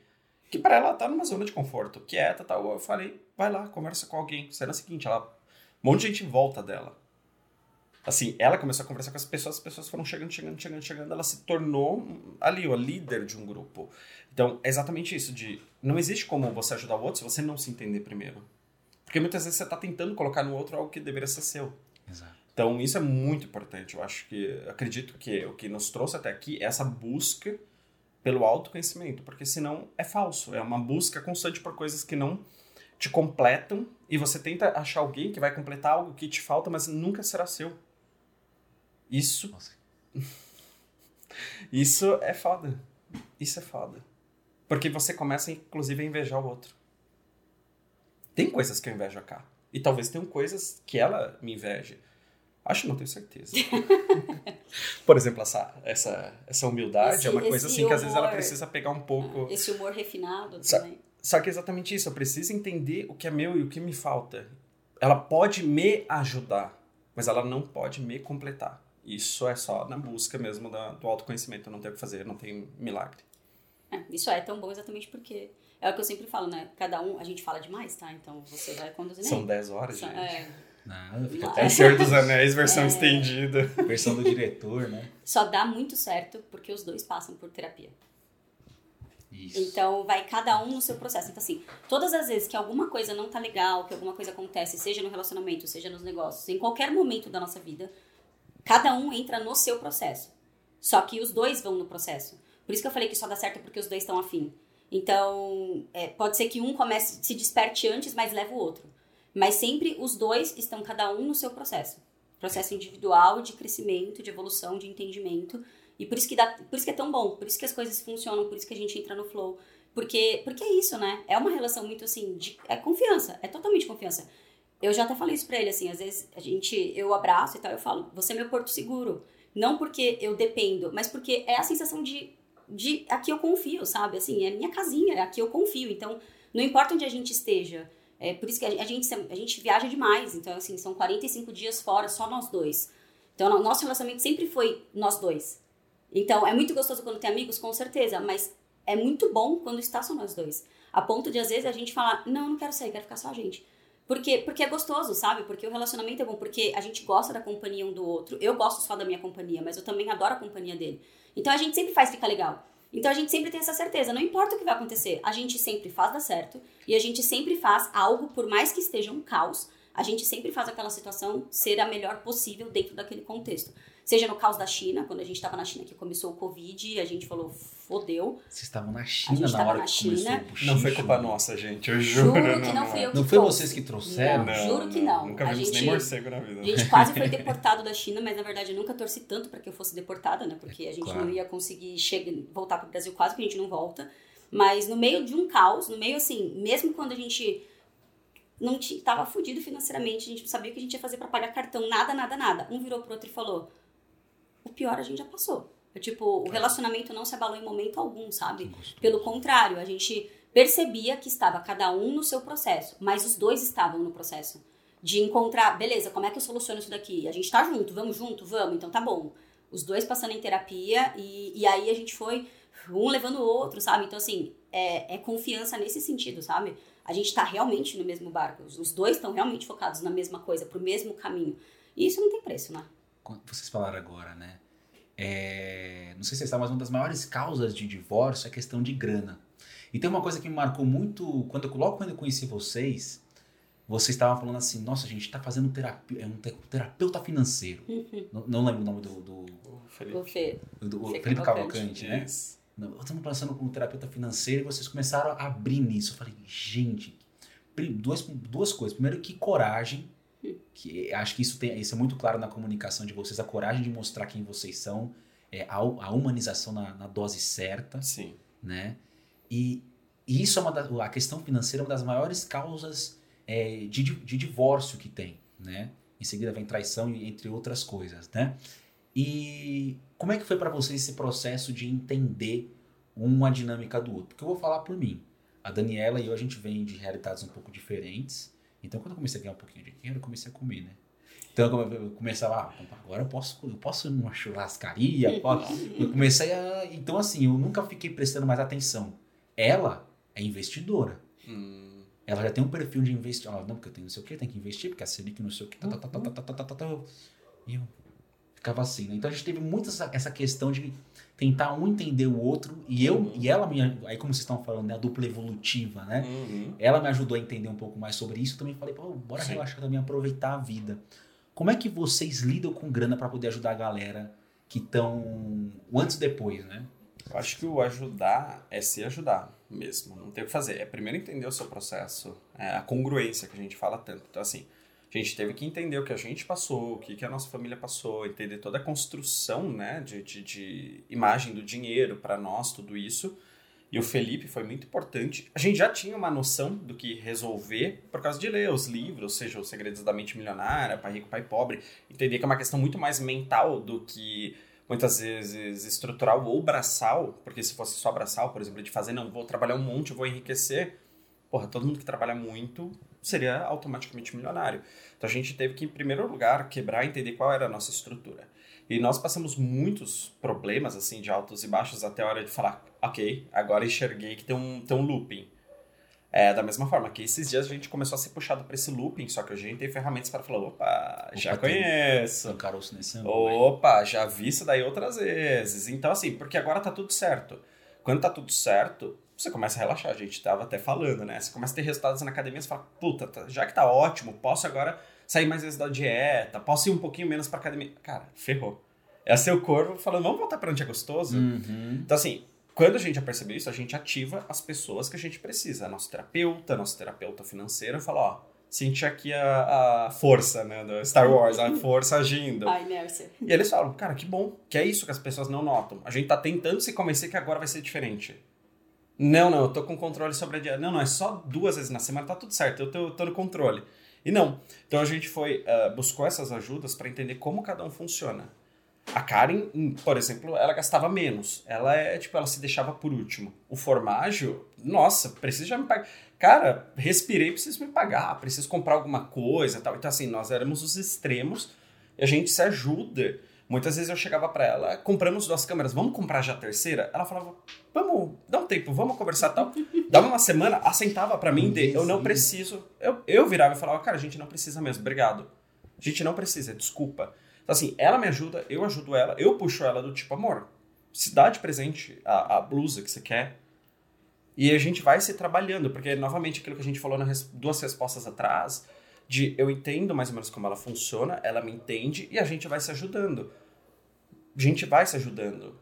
Que para ela tá numa zona de conforto, quieta e tal, eu falei, vai lá, conversa com alguém. Será o seguinte, ela, um monte de gente volta dela. Assim, ela começou a conversar com as pessoas, as pessoas foram chegando, chegando, chegando, chegando, ela se tornou ali, ó, líder de um grupo. Então, é exatamente isso, de não existe como você ajudar o outro se você não se entender primeiro. Porque muitas vezes você tá tentando colocar no outro algo que deveria ser seu. Exato. Então, isso é muito importante. Eu acho que, acredito que o que nos trouxe até aqui é essa busca pelo autoconhecimento, porque senão é falso. É uma busca constante por coisas que não te completam e você tenta achar alguém que vai completar algo que te falta, mas nunca será seu. Isso, Nossa. isso é foda. Isso é foda. Porque você começa, inclusive, a invejar o outro. Tem coisas que eu invejo a Cá. E talvez tenham coisas que ela me inveje. Acho que não tenho certeza. Por exemplo, essa, essa, essa humildade Esse- é uma coisa assim que às vezes ela humor. precisa pegar um pouco. Esse humor refinado Sa- também. Só que é exatamente isso, eu preciso entender o que é meu e o que me falta. Ela pode me ajudar, mas ela não pode me completar. Isso é só na busca mesmo da- do autoconhecimento, não tem o que fazer, não tem milagre. É, isso é tão bom exatamente porque é o que eu sempre falo, né? Cada um, a gente fala demais, tá? Então você vai conduzir São 10 horas, São- gente. é, Nada, fica É até o Senhor dos Anéis, versão É. estendida. versão do diretor, né? só dá muito certo porque os dois passam por terapia. Isso. Então, vai cada um no seu processo. Então, assim, todas as vezes que alguma coisa não tá legal, que alguma coisa acontece, seja no relacionamento, seja nos negócios, em qualquer momento da nossa vida, cada um entra no seu processo. Só que os dois vão no processo. Por isso que eu falei que só dá certo porque os dois estão afim. Então, é, pode ser que um comece, se desperte antes, mas leva o outro. Mas sempre os dois estão cada um no seu processo. Processo individual de crescimento, de evolução, de entendimento. E por isso que dá, por isso que é tão bom, por isso que as coisas funcionam, por isso que a gente entra no flow. Porque, porque é isso, né? É uma relação muito assim, de, é confiança, é totalmente confiança. Eu já até falei isso pra ele, assim, às vezes a gente, eu abraço e tal, eu falo, você é meu porto seguro. Não porque eu dependo, mas porque é a sensação de, de aqui eu confio, sabe? Assim, é minha casinha, é aqui eu confio. Então, não importa onde a gente esteja. É por isso que a gente, a gente viaja demais. Então, assim, são 45 dias fora, só nós dois. Então, o nosso relacionamento sempre foi nós dois. Então, é muito gostoso quando tem amigos, com certeza, mas é muito bom quando está só nós dois. A ponto de, às vezes, a gente falar, não, não quero sair, quero ficar só a gente. Porque, porque é gostoso, sabe? Porque o relacionamento é bom, porque a gente gosta da companhia um do outro. Eu gosto só da minha companhia, mas eu também adoro a companhia dele. Então a gente sempre faz ficar legal. Então a gente sempre tem essa certeza, não importa o que vai acontecer, a gente sempre faz dar certo e a gente sempre faz algo, por mais que esteja um caos, a gente sempre faz aquela situação ser a melhor possível dentro daquele contexto. Seja no caos da China, quando a gente estava na China que começou o Covid, a gente falou, fodeu. Vocês estavam na China na hora na que China. começou o Não foi culpa nossa, gente. Eu juro. Juro que não fui eu que Não foi trouxe. vocês que trouxeram? Não, juro que não. Nunca A vimos gente- nem morcego na vida. A gente quase foi deportado da China, mas na verdade eu nunca torci tanto para que eu fosse deportada, né? Porque a gente Claro. não ia conseguir chegar, voltar pro Brasil quase que a gente não volta. Mas no meio de um caos, no meio assim, mesmo quando a gente não tinha, tava fudido financeiramente, a gente não sabia o que a gente ia fazer para pagar cartão, nada, nada, nada. Um virou pro outro e falou: "O pior a gente já passou". É, tipo, o relacionamento não se abalou em momento algum, sabe? Pelo contrário, a gente percebia que estava cada um no seu processo, mas os dois estavam no processo de encontrar, beleza, como é que eu soluciono isso daqui? A gente tá junto, vamos junto, vamos, então tá bom. Os dois passando em terapia e, e aí a gente foi um levando o outro, sabe? Então, assim, é, é confiança nesse sentido, sabe? A gente tá realmente no mesmo barco, os- os dois estão realmente focados na mesma coisa, pro mesmo caminho. E isso não tem preço, né? Vocês falaram agora, né? É, Não sei se vocês sabem, mas uma das maiores causas de divórcio é a questão de grana. E tem uma coisa que me marcou muito, quando eu, logo quando eu conheci vocês, vocês estavam falando assim, nossa, a gente tá fazendo terapia, é um te- terapeuta financeiro. Não, não lembro o nome do, do, O Felipe. O Fê. do- do Felipe Felipe Cavalcante. Né? Não, Estamos passando com um terapeuta financeiro e vocês começaram a abrir nisso. Eu falei, gente, duas, duas coisas. Primeiro, que coragem. Que acho que isso, tem, isso é muito claro na comunicação de vocês, a coragem de mostrar quem vocês são, é, a, a humanização na, na dose certa, Sim. né? E, e isso é uma da, a questão financeira é uma das maiores causas é, de, de divórcio que tem, né? Em seguida vem traição entre outras coisas, né? E como é que foi pra vocês esse processo de entender uma dinâmica do outro? Porque eu vou falar por mim. A Daniela e eu, a gente vem de realidades um pouco diferentes. Então, quando eu comecei a ganhar um pouquinho de dinheiro, eu comecei a comer, né? Então, eu come- eu começava, ah, agora eu posso, eu posso ir numa churrascaria. posso- Eu comecei a. Então, assim, eu nunca fiquei prestando mais atenção. Ela é investidora. Hum, Ela já tem um perfil de investir. Ela, não, porque eu tenho não sei o que, tem que investir, porque a Selic não sei o que. Tá, tá, tá, tá, tá, tá, tá, tá, tá. E eu ficava assim, né? Então a gente teve muito essa, essa questão de tentar um entender o outro. E eu Uhum. e ela me. Aí, como vocês estão falando, né? A dupla evolutiva, né? uhum. Ela me ajudou a entender um pouco mais sobre isso. Eu também falei, pô, bora Sim. relaxar também, aproveitar a vida. Como é que vocês lidam com grana para poder ajudar a galera que estão antes e depois, né? Eu acho que o ajudar é se ajudar mesmo. Não tem o que fazer. É primeiro entender o seu processo. É a congruência que a gente fala tanto. Então, assim, a gente teve que entender o que a gente passou, o que, que a nossa família passou, entender toda a construção né, de, de, de imagem do dinheiro para nós, tudo isso. E o Felipe foi muito importante. A gente já tinha uma noção do que resolver por causa de ler os livros, seja Os Segredos da Mente Milionária, Pai Rico, Pai Pobre. Entender que é uma questão muito mais mental do que muitas vezes estrutural ou braçal, porque se fosse só braçal, por exemplo, de fazer, não, vou trabalhar um monte, vou enriquecer, porra, todo mundo que trabalha muito seria automaticamente milionário. Então a gente teve que, em primeiro lugar, quebrar e entender qual era a nossa estrutura. E nós passamos muitos problemas, assim, de altos e baixos, até a hora de falar, ok, agora enxerguei que tem um, tem um looping. É, da mesma forma que esses dias a gente começou a ser puxado para esse looping, só que a gente tem ferramentas para falar, opa, já Opa, tem- conheço. São caroço nesse ano. Opa, já vi isso daí outras vezes. Então, assim, porque agora tá tudo certo. Quando tá tudo certo, você começa a relaxar. A gente tava até falando, né? Você começa a ter resultados na academia, você fala, puta, tá- já que tá ótimo, posso agora sair mais vezes da dieta, posso ir um pouquinho menos pra academia. Cara, ferrou. É seu corpo falando, vamos voltar pra onde é gostoso? Uhum. Então, assim, quando a gente já percebeu isso, a gente ativa as pessoas que a gente precisa. Nosso terapeuta, nosso terapeuta financeiro, fala, ó, sente aqui a, a força, né, do Star Wars, a força agindo. A inércia. E eles falam, cara, que bom, que é isso que as pessoas não notam. A gente tá tentando se convencer que agora vai ser diferente. Não, não, eu tô com controle sobre a dieta. Não, não, é só duas vezes na semana, tá tudo certo, eu tô, eu tô no controle. E não. Então a gente foi, uh, buscou essas ajudas para entender como cada um funciona. A Karen, hum, por exemplo, ela gastava menos. Ela é, tipo, ela se deixava por último. O formágio, nossa, precisa já me pagar. Cara, respirei, preciso me pagar, preciso comprar alguma coisa tal. Então, assim, nós éramos os extremos e a gente se ajuda. Muitas vezes eu chegava para ela, compramos duas câmeras, vamos comprar já a terceira? Ela falava, vamos, dá um tempo, vamos conversar tal. Dava uma semana, assentava para mim, de, eu não preciso. Eu, eu virava e falava, cara, a gente não precisa mesmo, obrigado. A gente não precisa, desculpa. Então, assim, ela me ajuda, eu ajudo ela, eu puxo ela do tipo, amor, se dá de presente a, a blusa que você quer. E a gente vai se trabalhando, porque, novamente, aquilo que a gente falou nas duas respostas atrás, de eu entendo mais ou menos como ela funciona, ela me entende e a gente vai se ajudando. A gente vai se ajudando.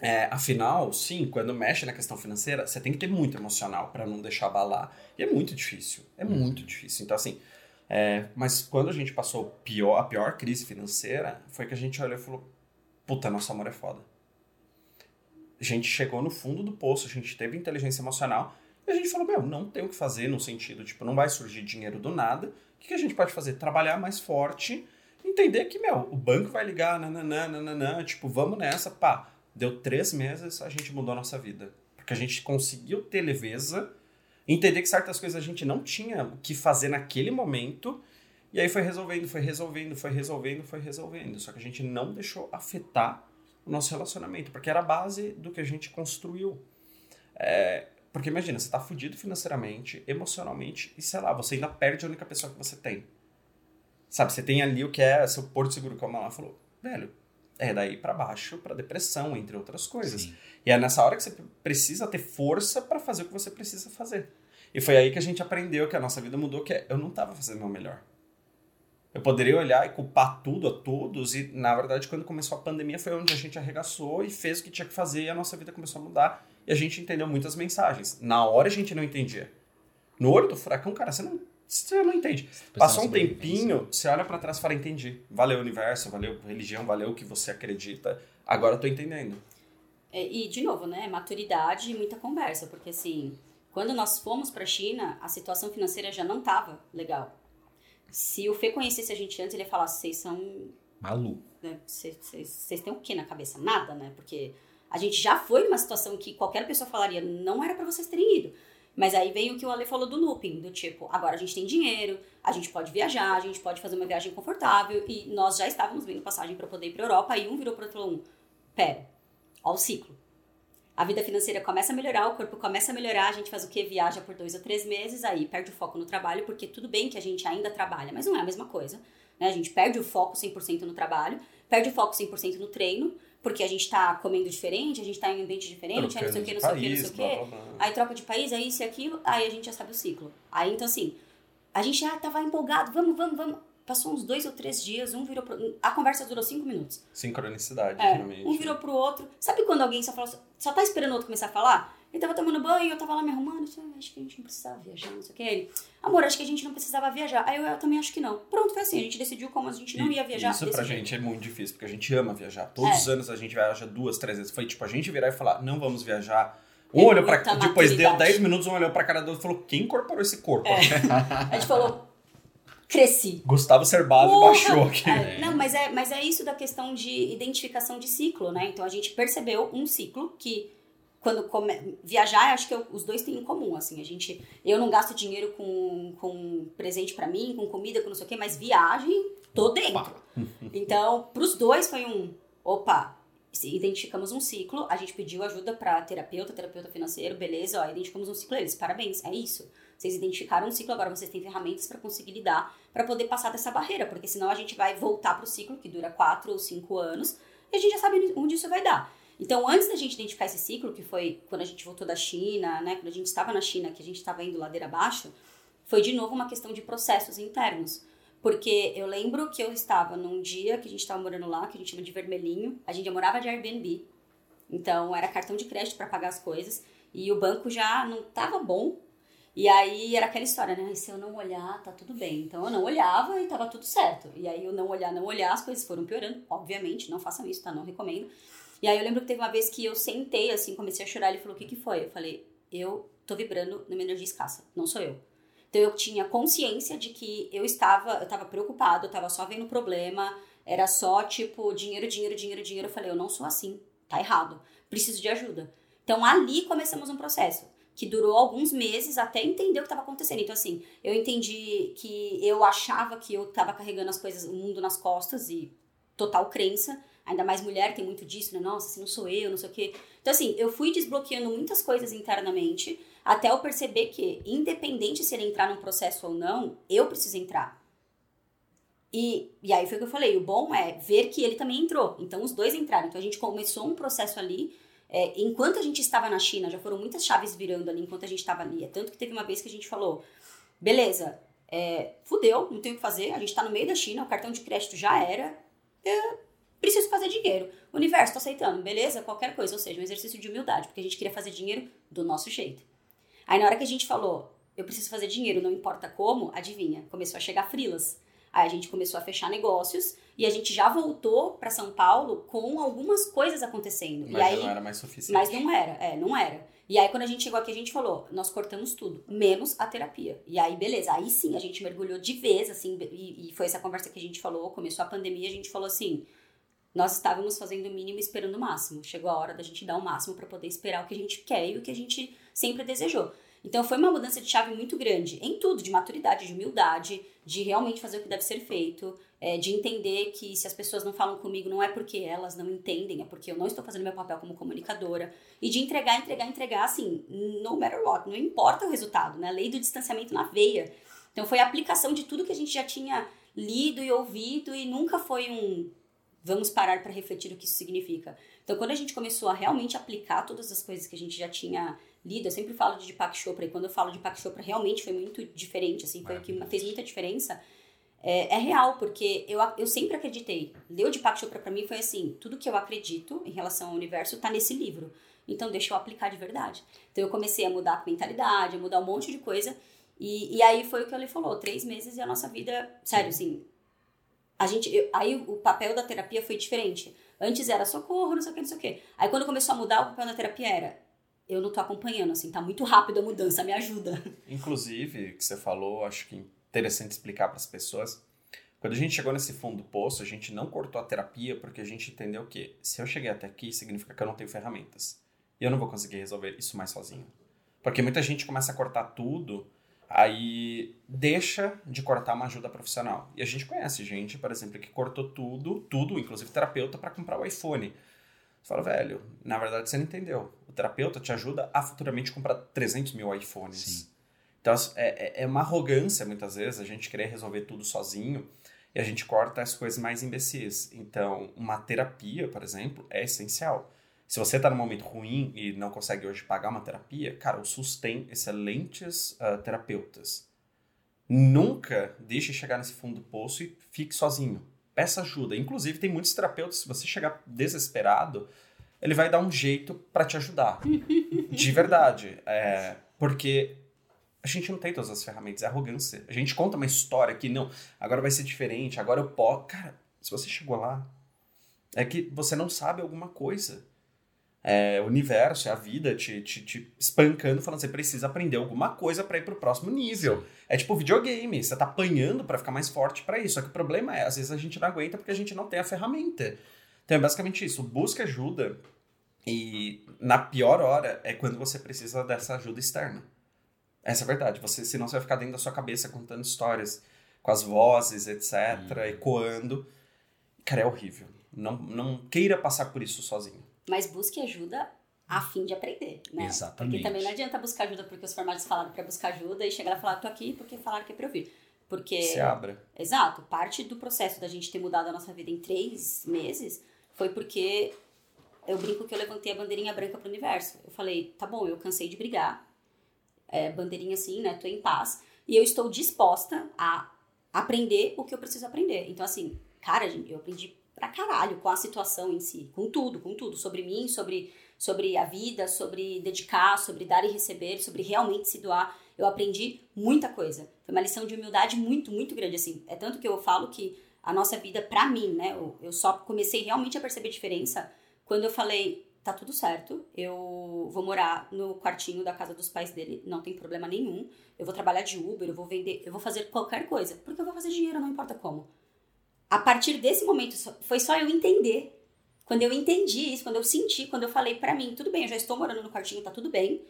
É, afinal, sim, quando mexe na questão financeira, você tem que ter muito emocional para não deixar abalar. E é muito difícil. É uhum. muito difícil. Então, assim, é, mas quando a gente passou pior, a pior crise financeira, foi que a gente olhou e falou: puta, nosso amor é foda. A gente chegou no fundo do poço, a gente teve inteligência emocional a gente falou: meu, não tem o que fazer no sentido, tipo, não vai surgir dinheiro do nada. O que a gente pode fazer? Trabalhar mais forte, entender que, meu, o banco vai ligar, nananã, nananã, tipo, vamos nessa, pá. Deu três meses, a gente mudou a nossa vida. Porque a gente conseguiu ter leveza entender que certas coisas a gente não tinha o que fazer naquele momento. E aí foi resolvendo, foi resolvendo, foi resolvendo, foi resolvendo. Só que a gente não deixou afetar o nosso relacionamento, porque era a base do que a gente construiu. É, porque imagina, você tá fudido financeiramente, emocionalmente, e sei lá, você ainda perde a única pessoa que você tem. Sabe, você tem ali o que é seu porto seguro, como ela falou. Velho, é daí para baixo, para depressão, entre outras coisas. Sim. E é nessa hora que você precisa ter força para fazer o que você precisa fazer. E foi aí que a gente aprendeu que a nossa vida mudou, que é, eu não estava fazendo o meu melhor. Eu poderia olhar e culpar tudo a todos, e na verdade, quando começou a pandemia, foi onde a gente arregaçou e fez o que tinha que fazer, e a nossa vida começou a mudar, e a gente entendeu muitas mensagens. Na hora a gente não entendia. No olho do furacão, cara, você não, você não entende. Passou um tempinho, você olha para trás e fala, entendi. Valeu universo, valeu religião, valeu o que você acredita, agora eu tô entendendo. É, e, de novo, né, maturidade e muita conversa, porque assim quando nós fomos para a China, a situação financeira já não estava legal. Se o Fê conhecesse a gente antes, ele ia falar: vocês são. Maluco. Né, vocês têm o que na cabeça? Nada, né? Porque a gente já foi numa situação que qualquer pessoa falaria: não era para vocês terem ido. Mas aí veio o que o Ale falou do looping, do tipo, agora a gente tem dinheiro, a gente pode viajar, a gente pode fazer uma viagem confortável, e nós já estávamos vendo passagem para poder ir para Europa, e um virou para outro um, pera, ó o ciclo a vida financeira começa a melhorar, o corpo começa a melhorar, a gente faz o que? Viaja por dois ou três meses, aí perde o foco no trabalho, porque tudo bem que a gente ainda trabalha, mas não é a mesma coisa. Né? A gente perde o foco 100% no trabalho, perde o foco 100% no treino, porque a gente tá comendo diferente, a gente tá em um ambiente diferente, aí não sei o que, não sei o que, não sei o que. Aí troca de país, aí isso e aquilo, aí a gente já sabe o ciclo. Aí então assim, a gente já tava empolgado, vamos, vamos, vamos. Passou uns dois ou três dias, um virou pro... A conversa durou cinco minutos. Sincronicidade, é, realmente. Um virou pro outro. Sabe quando alguém só fala, só tá esperando o outro começar a falar? Ele tava tomando banho, eu tava lá me arrumando, eu acho que a gente não precisava viajar, não sei o que. Ele, amor, acho que a gente não precisava viajar. Aí eu, eu também acho que não. Pronto, foi assim, a gente decidiu como a gente não ia viajar. Isso pra gente é muito difícil, porque a gente ama viajar. Todos é. os anos a gente viaja duas, três vezes. Foi tipo, a gente virar e falar, não vamos viajar. Um olhou pra. Depois deu 10 minutos, um olhou pra cara do outro e falou: quem incorporou esse corpo? É. a gente falou, cresci. Gustavo Cerbasi baixou aqui. É, não, mas é, mas é isso da questão de identificação de ciclo, né? Então a gente percebeu um ciclo que quando come... viajar, acho que eu, os dois têm em comum, assim, a gente, eu não gasto dinheiro com, com presente para mim, com comida, com não sei o quê, mas viagem, tô dentro. Então, pros dois foi um, opa, identificamos um ciclo, a gente pediu ajuda para terapeuta, terapeuta financeiro, beleza, ó, identificamos um ciclo, eles, parabéns, é isso. Vocês identificaram um ciclo, agora vocês têm ferramentas para conseguir lidar, para poder passar dessa barreira, porque senão a gente vai voltar pro ciclo que dura quatro ou cinco anos, e a gente já sabe onde isso vai dar. Então, antes da gente identificar esse ciclo, que foi quando a gente voltou da China, né, quando a gente estava na China, que a gente estava indo ladeira abaixo, foi de novo uma questão de processos internos. Porque eu lembro que eu estava num dia que a gente estava morando lá, que a gente chama de vermelhinho, a gente já morava de Airbnb, então era cartão de crédito para pagar as coisas, e o banco já não estava bom, e aí era aquela história, né? Se eu não olhar, tá tudo bem. Então eu não olhava e tava tudo certo. E aí eu não olhar, não olhar, as coisas foram piorando. Obviamente, não façam isso, tá? Não recomendo. E aí eu lembro que teve uma vez que eu sentei, assim, comecei a chorar. Ele falou: O que que foi? Eu falei: Eu tô vibrando numa energia escassa. Não sou eu. Então eu tinha consciência de que eu estava, eu estava preocupado, eu estava só vendo problema, era só tipo dinheiro, dinheiro, dinheiro, dinheiro. Eu falei, eu não sou assim, tá errado, preciso de ajuda. Então ali começamos um processo que durou alguns meses até entender o que estava acontecendo. Então, assim, eu entendi que eu achava que eu estava carregando as coisas, o mundo nas costas e total crença. Ainda mais mulher tem muito disso, né? Nossa, se não sou eu, não sei o quê. Então, assim, eu fui desbloqueando muitas coisas internamente até eu perceber que, independente se ele entrar num processo ou não, eu preciso entrar. E, e aí foi o que eu falei: o bom é ver que ele também entrou. Então, os dois entraram. Então, a gente começou um processo ali é, enquanto a gente estava na China, já foram muitas chaves virando ali enquanto a gente estava ali. É tanto que teve uma vez que a gente falou: beleza, é, fudeu, não tem o que fazer, a gente está no meio da China, o cartão de crédito já era, é, preciso fazer dinheiro. O universo, tô aceitando, beleza, qualquer coisa. Ou seja, um exercício de humildade, porque a gente queria fazer dinheiro do nosso jeito. Aí na hora que a gente falou, eu preciso fazer dinheiro, não importa como, adivinha, começou a chegar frilas. Aí a gente começou a fechar negócios e a gente já voltou para São Paulo com algumas coisas acontecendo. Mas aí, não era mais suficiente. Mas não era, é, não era. E aí quando a gente chegou aqui, a gente falou, nós cortamos tudo, menos a terapia. E aí, beleza, aí sim, a gente mergulhou de vez, assim, e, e foi essa conversa que a gente falou, começou a pandemia, a gente falou assim, nós estávamos fazendo o mínimo esperando o máximo. Chegou a hora da gente dar o máximo para poder esperar o que a gente quer e o que a gente sempre desejou. Então foi uma mudança de chave muito grande em tudo, de maturidade, de humildade, de realmente fazer o que deve ser feito, é, de entender que se as pessoas não falam comigo não é porque elas não entendem, é porque eu não estou fazendo meu papel como comunicadora. E de entregar, entregar, entregar, assim, no matter what, não importa o resultado, né? Lei do distanciamento na veia. Então foi a aplicação de tudo que a gente já tinha lido e ouvido e nunca foi um vamos parar para refletir o que isso significa. Então quando a gente começou a realmente aplicar todas as coisas que a gente já tinha lida. Eu sempre falo de Deepak Chopra, e quando eu falo de Deepak Chopra, realmente foi muito diferente, assim, foi o que fez muita diferença. É, é, real, porque eu, eu sempre acreditei. Ler o Deepak Chopra pra mim foi assim, tudo que eu acredito em relação ao universo tá nesse livro. Então deixa eu aplicar de verdade. Então eu comecei a mudar a mentalidade, a mudar um monte de coisa. E, e aí foi o que ele falou, três meses e a nossa vida, sério, assim, a gente, eu, aí o papel da terapia foi diferente. Antes era socorro, não sei o que, não sei o que. Aí quando começou a mudar, o papel da terapia era eu não tô acompanhando, assim, tá muito rápido a mudança, me ajuda. Inclusive, que você falou, acho que interessante explicar para as pessoas. Quando a gente chegou nesse fundo do poço, a gente não cortou a terapia porque a gente entendeu que se eu cheguei até aqui, significa que eu não tenho ferramentas. E eu não vou conseguir resolver isso mais sozinho. Porque muita gente começa a cortar tudo, aí deixa de cortar uma ajuda profissional. E a gente conhece gente, por exemplo, que cortou tudo, tudo, inclusive terapeuta, para comprar o iPhone. Você fala, velho, na verdade você não entendeu. O terapeuta te ajuda a futuramente comprar 300 mil iPhones. Sim. Então é, é, é uma arrogância muitas vezes a gente querer resolver tudo sozinho e a gente corta as coisas mais imbecis. Então, uma terapia, por exemplo, é essencial. Se você está num momento ruim e não consegue hoje pagar uma terapia, cara, o SUS tem excelentes uh, terapeutas. Nunca deixe chegar nesse fundo do poço e fique sozinho peça ajuda. Inclusive, tem muitos terapeutas, se você chegar desesperado, ele vai dar um jeito para te ajudar. De verdade. É, porque a gente não tem todas as ferramentas, é arrogância. A gente conta uma história que não, agora vai ser diferente, agora eu posso. Cara, se você chegou lá, é que você não sabe alguma coisa é, o universo, é a vida te, te, te espancando, falando você precisa aprender alguma coisa para ir pro próximo nível. É tipo videogame, você tá apanhando para ficar mais forte para isso. Só que o problema é, às vezes a gente não aguenta porque a gente não tem a ferramenta. Então é basicamente isso, busca ajuda e na pior hora é quando você precisa dessa ajuda externa. Essa é a verdade, você, senão você vai ficar dentro da sua cabeça contando histórias com as vozes, etc, hum. ecoando. Cara, é horrível. Não, não queira passar por isso sozinho mas busque ajuda a fim de aprender, né? Exatamente. Porque também não adianta buscar ajuda porque os formados falaram para buscar ajuda e chegar lá e falar, tô aqui porque falaram que é pra ouvir. Porque... Se abra. Exato. Parte do processo da gente ter mudado a nossa vida em três meses foi porque eu brinco que eu levantei a bandeirinha branca pro universo. Eu falei, tá bom, eu cansei de brigar. É, bandeirinha assim, né? Tô em paz. E eu estou disposta a aprender o que eu preciso aprender. Então, assim, cara, eu aprendi pra caralho com a situação em si, com tudo, com tudo, sobre mim, sobre, sobre a vida, sobre dedicar, sobre dar e receber, sobre realmente se doar. Eu aprendi muita coisa. Foi uma lição de humildade muito, muito grande, assim. É tanto que eu falo que a nossa vida, pra mim, né, eu, eu só comecei realmente a perceber diferença quando eu falei, tá tudo certo, eu vou morar no quartinho da casa dos pais dele, não tem problema nenhum. Eu vou trabalhar de Uber, eu vou vender, eu vou fazer qualquer coisa, porque eu vou fazer dinheiro, não importa como. A partir desse momento, foi só eu entender. Quando eu entendi isso, quando eu senti, quando eu falei para mim, tudo bem, eu já estou morando no quartinho, tá tudo bem,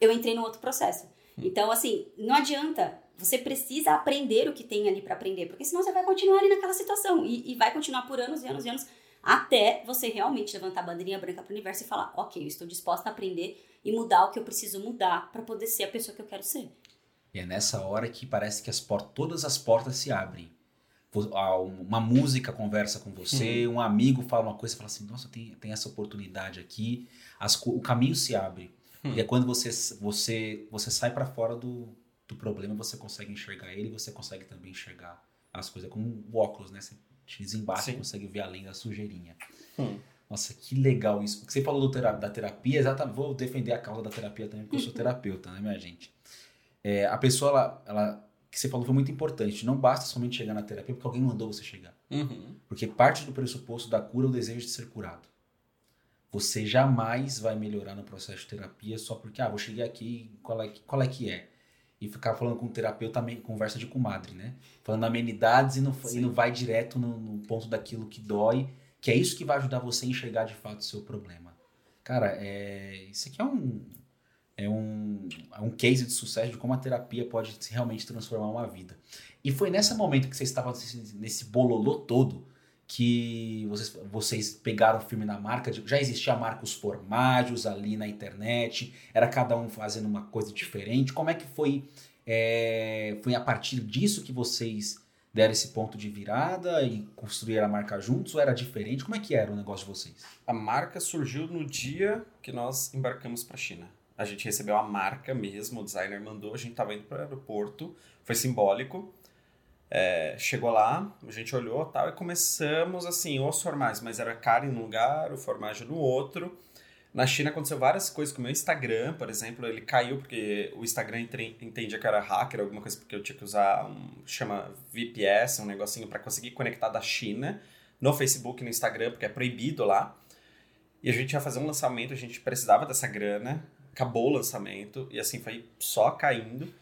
eu entrei no outro processo. Hum. Então, assim, não adianta. Você precisa aprender o que tem ali para aprender, porque senão você vai continuar ali naquela situação e, e vai continuar por anos e anos e anos até você realmente levantar a bandeirinha branca para o universo e falar: ok, eu estou disposta a aprender e mudar o que eu preciso mudar para poder ser a pessoa que eu quero ser. E é nessa hora que parece que as portas, todas as portas se abrem. Uma música conversa com você, uhum. um amigo fala uma coisa e fala assim: nossa, tem, tem essa oportunidade aqui. As, o caminho se abre. Uhum. E é quando você, você, você sai para fora do, do problema, você consegue enxergar ele e você consegue também enxergar as coisas como o óculos, né? Você desembaça e consegue ver além da sujeirinha. Hum. Nossa, que legal isso. Você falou da terapia, exatamente. Vou defender a causa da terapia também, porque eu sou terapeuta, né, minha gente? É, a pessoa, ela, ela, que você falou foi muito importante. Não basta somente chegar na terapia porque alguém mandou você chegar. Uhum. Porque parte do pressuposto da cura é o desejo de ser curado. Você jamais vai melhorar no processo de terapia só porque, ah, vou chegar aqui, qual é, qual é que é? e ficar falando com o terapeuta, conversa de comadre, né? Falando amenidades e não, e não vai direto no, no, ponto daquilo que dói, que é isso que vai ajudar você a enxergar de fato o seu problema. Cara, é, isso aqui é um, é um, é um case de sucesso de como a terapia pode realmente transformar uma vida. E foi nesse momento que você estava nesse bololô todo que vocês, vocês pegaram o filme na marca, já existia a marca Os Formágios ali na internet, era cada um fazendo uma coisa diferente. Como é que foi? É, foi a partir disso que vocês deram esse ponto de virada e construíram a marca juntos ou era diferente? Como é que era o negócio de vocês? A marca surgiu no dia que nós embarcamos para a China. A gente recebeu a marca mesmo, o designer mandou, a gente estava indo para o aeroporto, foi simbólico. É, chegou lá, a gente olhou tal e começamos assim, os formais, mas era Karen num lugar, o formagem no outro. Na China aconteceu várias coisas com o meu Instagram, por exemplo, ele caiu porque o Instagram entendia que era hacker, alguma coisa porque eu tinha que usar um chama VPS, um negocinho para conseguir conectar da China no Facebook no Instagram, porque é proibido lá. E a gente ia fazer um lançamento, a gente precisava dessa grana, acabou o lançamento e assim foi só caindo.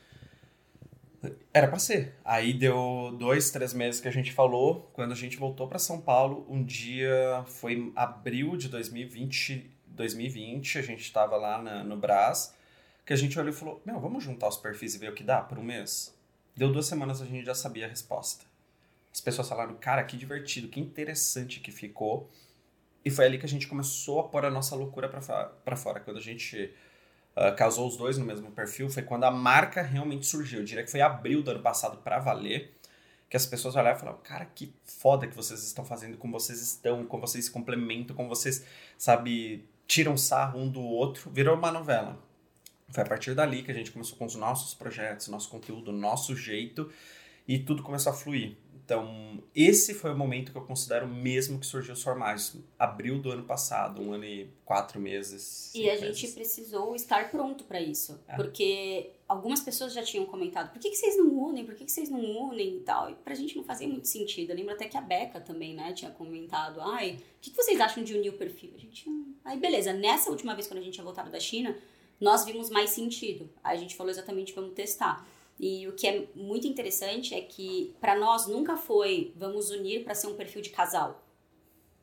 Era para ser. Aí deu dois, três meses que a gente falou. Quando a gente voltou para São Paulo, um dia foi abril de 2020, 2020 a gente estava lá na, no Brás, que a gente olhou e falou: Meu, vamos juntar os perfis e ver o que dá por um mês? Deu duas semanas a gente já sabia a resposta. As pessoas falaram: Cara, que divertido, que interessante que ficou. E foi ali que a gente começou a pôr a nossa loucura para fora. Quando a gente uh, casou os dois no mesmo perfil, foi quando a marca realmente surgiu. Eu diria que foi abril do ano passado para valer, que as pessoas olharam e falaram, cara, que foda que vocês estão fazendo, como vocês estão, como vocês se complementam, como vocês, sabe, tiram sarro um do outro, virou uma novela. Foi a partir dali que a gente começou com os nossos projetos, nosso conteúdo, nosso jeito, e tudo começou a fluir. Então, esse foi o momento que eu considero mesmo que surgiu os formagens. Abril do ano passado, um ano e quatro meses. E a meses. gente precisou estar pronto para isso. É. Porque algumas pessoas já tinham comentado: por que, que vocês não unem? Por que, que vocês não unem e tal? E pra gente não fazia muito sentido. Eu lembro até que a Beca também, né, tinha comentado: ai, o que, que vocês acham de unir o perfil? A gente. Aí, beleza. Nessa última vez, quando a gente tinha voltado da China, nós vimos mais sentido. Aí a gente falou exatamente: vamos testar. E o que é muito interessante é que para nós nunca foi vamos unir para ser um perfil de casal.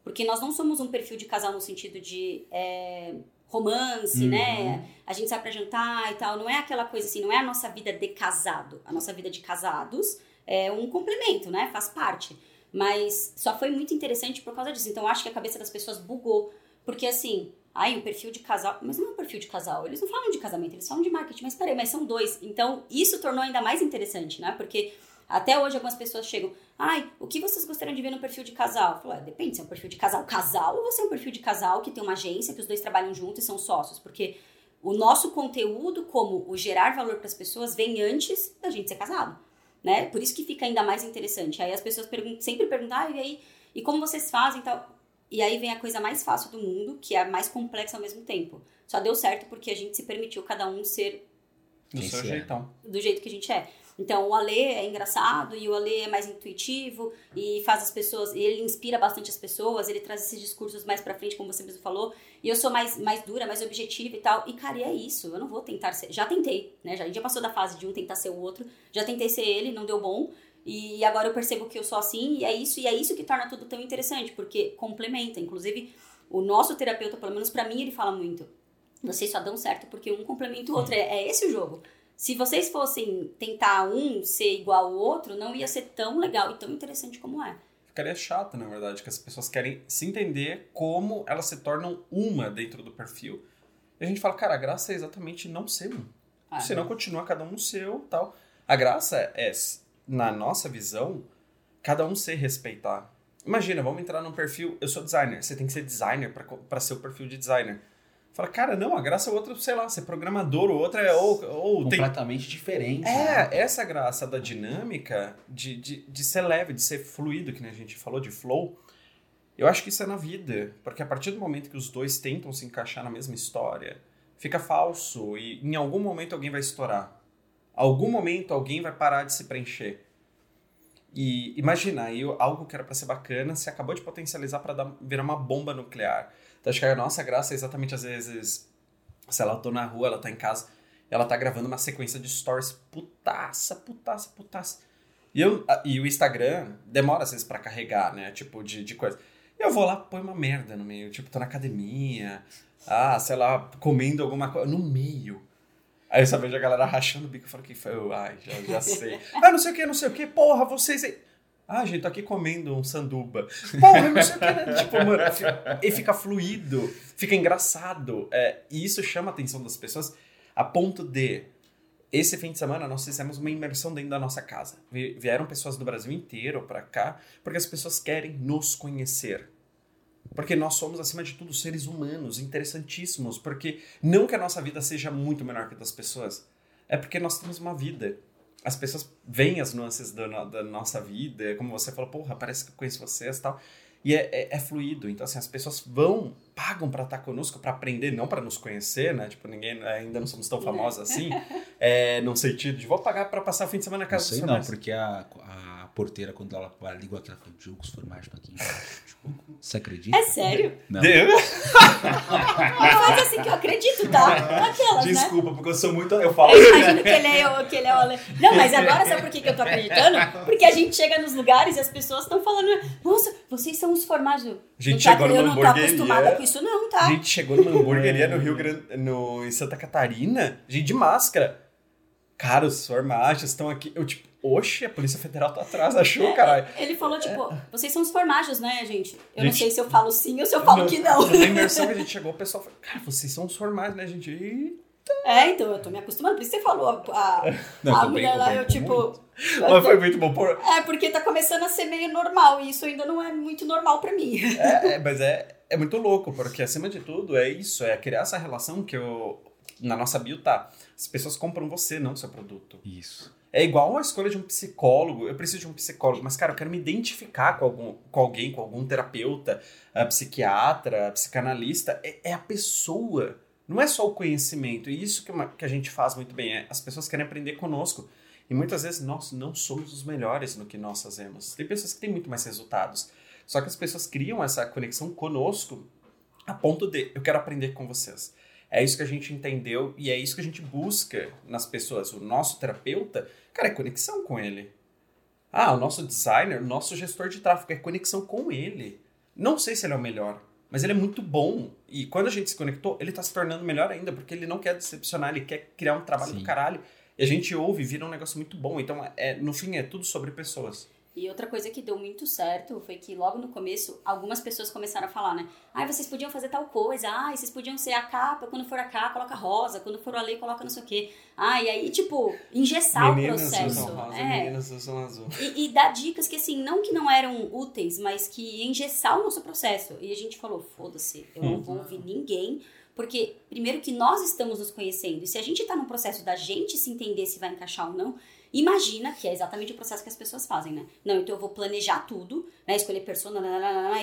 Porque nós não somos um perfil de casal no sentido de é, romance, uhum. né? A gente sai para jantar e tal. Não é aquela coisa assim, não é a nossa vida de casado. A nossa vida de casados é um complemento, né? Faz parte. Mas só foi muito interessante por causa disso. Então acho que a cabeça das pessoas bugou. Porque assim, Ai, o perfil de casal. Mas não é um perfil de casal. Eles não falam de casamento, eles falam de marketing. Mas peraí, mas são dois. Então, isso tornou ainda mais interessante, né? Porque até hoje algumas pessoas chegam. Ai, o que vocês gostariam de ver no perfil de casal? Falo, ah, depende se é um perfil de casal casal ou você é um perfil de casal que tem uma agência, que os dois trabalham juntos e são sócios. Porque o nosso conteúdo, como o gerar valor para as pessoas, vem antes da gente ser casado. Né? Por isso que fica ainda mais interessante. Aí as pessoas perguntam, sempre perguntam, ah, e aí, e como vocês fazem tal? E aí vem a coisa mais fácil do mundo, que é a mais complexa ao mesmo tempo. Só deu certo porque a gente se permitiu cada um ser do seu jeitão. Do jeito que a gente é. Então, o Ale é engraçado e o Ale é mais intuitivo e faz as pessoas, ele inspira bastante as pessoas, ele traz esses discursos mais pra frente, como você mesmo falou. E eu sou mais, mais dura, mais objetiva e tal. E, cara, e é isso. Eu não vou tentar ser. Já tentei, né? Já, a gente já passou da fase de um tentar ser o outro. Já tentei ser ele, não deu bom. E agora eu percebo que eu sou assim, e é isso, e é isso que torna tudo tão interessante, porque complementa. Inclusive, o nosso terapeuta, pelo menos para mim, ele fala muito. Vocês só dão certo porque um complementa o outro. É, é esse o jogo. Se vocês fossem tentar um ser igual ao outro, não ia ser tão legal e tão interessante como é. Ficaria chato, na verdade, que as pessoas querem se entender como elas se tornam uma dentro do perfil. E a gente fala, cara, a graça é exatamente não ser um. Ah, Senão continua cada um no seu tal. A graça é, na nossa visão, cada um se respeitar. Imagina, vamos entrar num perfil, eu sou designer, você tem que ser designer para ser o perfil de designer. Fala, cara, não, a graça é outra, sei lá, ser programador, o outro é. Ou, ou Completamente tem... diferente. É, né? essa é graça da dinâmica, de, de, de ser leve, de ser fluido, que a gente falou, de flow. Eu acho que isso é na vida, porque a partir do momento que os dois tentam se encaixar na mesma história, fica falso e em algum momento alguém vai estourar. Algum momento alguém vai parar de se preencher. E imagina, aí algo que era para ser bacana se acabou de potencializar para virar uma bomba nuclear. Então acho que a nossa graça é exatamente às vezes, se ela tô na rua, ela tá em casa, ela tá gravando uma sequência de stories putaça, putaça, putaça. E, eu, e o Instagram demora às vezes pra carregar, né? Tipo, de, de coisa. Eu vou lá, põe uma merda no meio. Tipo, tô na academia, ah, sei lá, comendo alguma coisa. No meio. Aí eu só vejo a galera rachando o bico falo que foi. Eu, ai, já, já sei. ah, não sei o que, não sei o que, porra, vocês. Ah, gente, tô aqui comendo um sanduba. Porra, não sei o que, né? Tipo, mano, e fica fluido, fica engraçado. É, e isso chama a atenção das pessoas a ponto de. Esse fim de semana nós fizemos uma imersão dentro da nossa casa. Vieram pessoas do Brasil inteiro para cá, porque as pessoas querem nos conhecer. Porque nós somos, acima de tudo, seres humanos, interessantíssimos. Porque não que a nossa vida seja muito menor que a das pessoas, é porque nós temos uma vida as pessoas veem as nuances da, da, nossa vida, como você falou, porra, parece que eu conheço vocês e tal. E é, é, é, fluido. Então, assim, as pessoas vão, pagam para estar conosco, para aprender, não para nos conhecer, né? Tipo, ninguém, ainda não somos tão famosos assim, é, num sentido de vou pagar para passar o fim de semana na casa não sei não, porque a, a porteira, quando ela ligou aqui, ela falou, jogos formais pra aqui Tipo, você acredita? É sério? Não. Faz assim que eu acredito, tá? Aquelas, né? Desculpa, né? porque eu sou muito. Eu falo. Eu imagino que ele é o. Que ele é o... Não, mas agora sabe por que, que eu tô acreditando? Porque a gente chega nos lugares e as pessoas estão falando, nossa, vocês são os formados. A gente tá, chegou numa Eu não tô acostumada com isso, não, tá? A gente chegou numa hamburgueria no Rio Grande. No, em Santa Catarina, gente de máscara. Cara, os formagens estão aqui. Eu, tipo, Oxe, a Polícia Federal tá atrás, achou, caralho. Ele falou, tipo, é. vocês são os formagens, né, gente? Eu gente, não sei se eu falo sim ou se eu falo que não. Na imersão que a gente chegou, o pessoal falou, cara, vocês são os formagens, né, gente? Eita. É, então, eu tô me acostumando. Por isso você falou, a, não, a mulher lá, eu, tipo... Mas foi muito bom. Por... É, porque tá começando a ser meio normal, e isso ainda não é muito normal pra mim. É, é mas é, é muito louco, porque acima de tudo é isso, é criar essa relação que eu... Na nossa bio tá, as pessoas compram você, não seu produto. Isso. É igual a escolha de um psicólogo. Eu preciso de um psicólogo, mas, cara, eu quero me identificar com, algum, com alguém, com algum terapeuta, psiquiatra, psicanalista. É, é, a pessoa. Não é só o conhecimento. E isso que, uma, que a gente faz muito bem. É, as pessoas querem aprender conosco. E muitas vezes nós não somos os melhores no que nós fazemos. Tem pessoas que têm muito mais resultados. Só que as pessoas criam essa conexão conosco a ponto de eu quero aprender com vocês. É isso que a gente entendeu e é isso que a gente busca nas pessoas. O nosso terapeuta, cara, é conexão com ele. Ah, o nosso designer, o nosso gestor de tráfego é conexão com ele. Não sei se ele é o melhor, mas ele é muito bom. E quando a gente se conectou, ele tá se tornando melhor ainda, porque ele não quer decepcionar, ele quer criar um trabalho Sim. do caralho. E a gente ouve e vira um negócio muito bom. Então, é, no fim, é tudo sobre pessoas. E outra coisa que deu muito certo foi que logo no começo algumas pessoas começaram a falar, né? Ai, ah, vocês podiam fazer tal coisa. Ai, ah, vocês podiam ser a capa. Quando for a capa, coloca rosa. Quando for a lei, coloca não sei o quê. Ah, e aí, tipo, engessar meninas o processo. Usam rosa, é. Meninas usam azul. E, e dar dicas que, assim, não que não eram úteis, mas que engessar o nosso processo. E a gente falou, foda-se, eu não vou ouvir ninguém. Porque, primeiro, que nós estamos nos conhecendo. E se a gente está no processo da gente se entender se vai encaixar ou não, Imagina que é exatamente o processo que as pessoas fazem, né? Não, então eu vou planejar tudo, né? Escolher persona,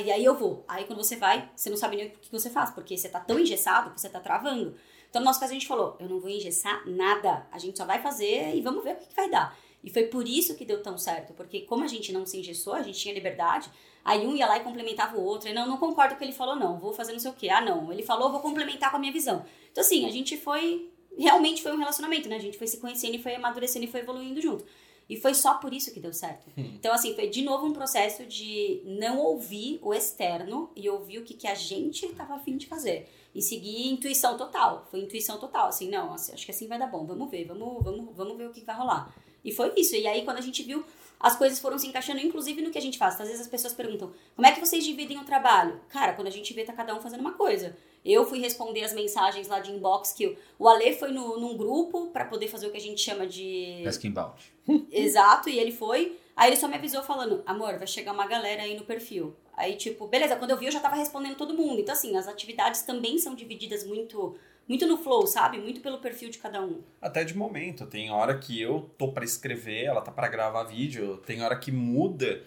e aí eu vou. Aí quando você vai, você não sabe nem o que você faz, porque você tá tão engessado que você tá travando. Então, no nosso caso, a gente falou: eu não vou engessar nada, a gente só vai fazer e vamos ver o que, que vai dar. E foi por isso que deu tão certo, porque como a gente não se engessou, a gente tinha liberdade, aí um ia lá e complementava o outro, e não, não concordo com o que ele falou, não, vou fazer não sei o quê. Ah, não, ele falou, vou complementar com a minha visão. Então, assim, a gente foi, realmente foi um relacionamento, né? A gente foi se conhecendo e foi amadurecendo e foi evoluindo junto. E foi só por isso que deu certo. Então, assim, foi de novo um processo de não ouvir o externo e ouvir o que, que a gente estava afim de fazer. E seguir intuição total. Foi intuição total, assim, não, acho que assim vai dar bom, vamos ver, vamos, vamos, vamos ver o que vai rolar. E foi isso. E aí, quando a gente viu, as coisas foram se encaixando, inclusive no que a gente faz. Às vezes as pessoas perguntam, como é que vocês dividem o trabalho? Cara, quando a gente vê, tá cada um fazendo uma coisa. Eu fui responder as mensagens lá de inbox que o Ale foi no, num grupo para poder fazer o que a gente chama de. Pesca inbound. Exato, e ele foi. Aí ele só me avisou falando, amor, vai chegar uma galera aí no perfil. Aí, tipo, beleza, quando eu vi, eu já tava respondendo todo mundo. Então, assim, as atividades também são divididas muito muito no flow, sabe? Muito pelo perfil de cada um. Até de momento. Tem hora que eu tô para escrever, ela tá para gravar vídeo, tem hora que muda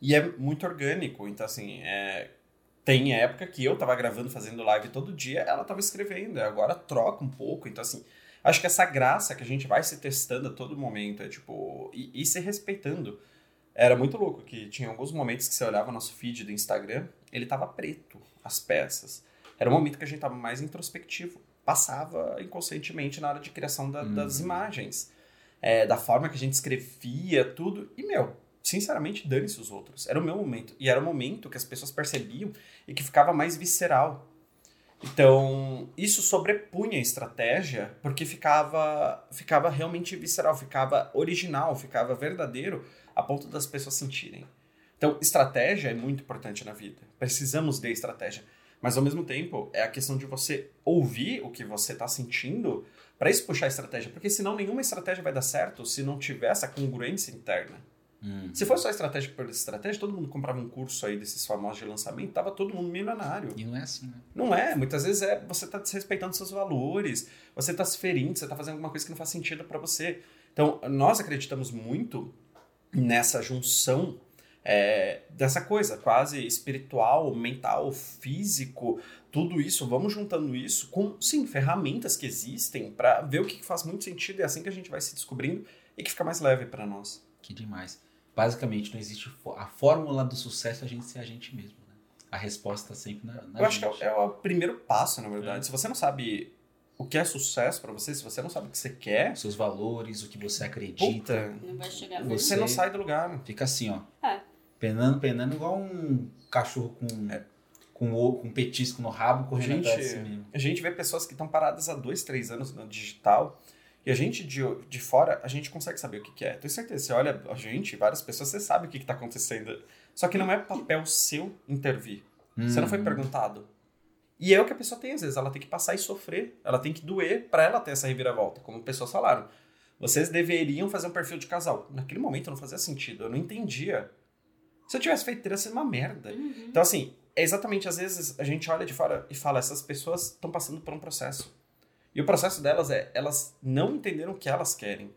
e é muito orgânico. Então, assim, é... tem época que eu tava gravando, fazendo live todo dia, ela tava escrevendo, agora troca um pouco. Então, assim, acho que essa graça que a gente vai se testando a todo momento é tipo. e, e se respeitando. Era muito louco que tinha alguns momentos que você olhava nosso feed do Instagram, ele tava preto, as peças. Era um momento que a gente tava mais introspectivo passava inconscientemente na hora de criação da, das imagens. É, da forma que a gente escrevia, tudo. E, meu, sinceramente, dane-se os outros. Era o meu momento. E era o momento que as pessoas percebiam e que ficava mais visceral. Então, isso sobrepunha a estratégia, porque ficava, ficava realmente visceral, ficava original, ficava verdadeiro, a ponto das pessoas sentirem. Então, estratégia é muito importante na vida. Precisamos de estratégia. Mas ao mesmo tempo, é a questão de você ouvir o que você está sentindo para isso puxar a estratégia. Porque senão nenhuma estratégia vai dar certo se não tiver essa congruência interna. Hum. Se fosse só estratégia por estratégia, todo mundo comprava um curso aí desses famosos de lançamento, tava todo mundo milionário. E não é assim, né? Não é, muitas vezes é você tá desrespeitando seus valores, você tá se ferindo, você tá fazendo alguma coisa que não faz sentido para você. Então, nós acreditamos muito nessa junção é, dessa coisa quase espiritual, mental, físico, tudo isso, vamos juntando isso com, sim, ferramentas que existem para ver o que faz muito sentido. É assim que a gente vai se descobrindo e que fica mais leve para nós. Que demais. Basicamente, não existe a fórmula do sucesso é a gente ser a gente mesmo, né? A resposta tá sempre na, na Eu acho que gente. é, o- é o primeiro passo, na verdade. Se você não sabe o que é sucesso para você, se você não sabe o que você quer, Seus valores, o que você acredita. puta, Não vai chegar Você- mesmo. você não sai do lugar. Fica assim, ó. É. Penando, penando igual um cachorro com, É. com, o, com um petisco no rabo correndo Gente, atrás de si mesmo. A gente vê pessoas que estão paradas há dois, três anos no digital e a gente de, de fora, a gente consegue saber o que, que é. Tenho certeza, você olha a gente, várias pessoas, você sabe o que está acontecendo. Só que não é papel seu intervir. Você não foi Hum. perguntado. E é o que a pessoa tem às vezes, ela tem que passar e sofrer, ela tem que doer para ela ter essa reviravolta, como pessoas falaram. Vocês deveriam fazer um perfil de casal. Naquele momento não fazia sentido, eu não entendia. Se eu tivesse feito, teria sido uma merda. Uhum. Então, assim, é exatamente às vezes a gente olha de fora e fala: essas pessoas estão passando por um processo. E o processo delas é: elas não entenderam o que elas querem.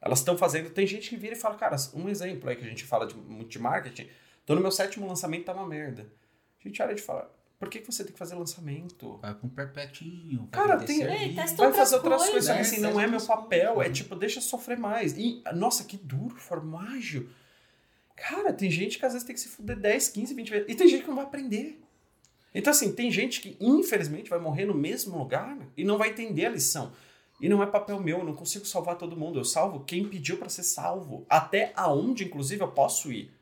Elas estão fazendo. Tem gente que vira e fala: cara, um exemplo aí que a gente fala de, muito de marketing. Tô no meu sétimo lançamento, tá uma merda. A gente olha e fala: por que, que você tem que fazer lançamento? Vai com um perpetinho. vai Cara, tem-. Ei, testa Vai outras fazer outras coisas, coisas, né? assim, não é meu papel. coisas. É tipo, deixa sofrer mais. E, nossa, que duro, formágio. Cara, tem gente que às vezes tem que se fuder 10, 15, 20 vezes. E tem gente que não vai aprender. Então, assim, tem gente que, infelizmente, vai morrer no mesmo lugar e não vai entender a lição. E não é papel meu, eu não consigo salvar todo mundo. Eu salvo quem pediu para ser salvo. Até aonde, inclusive, eu posso ir.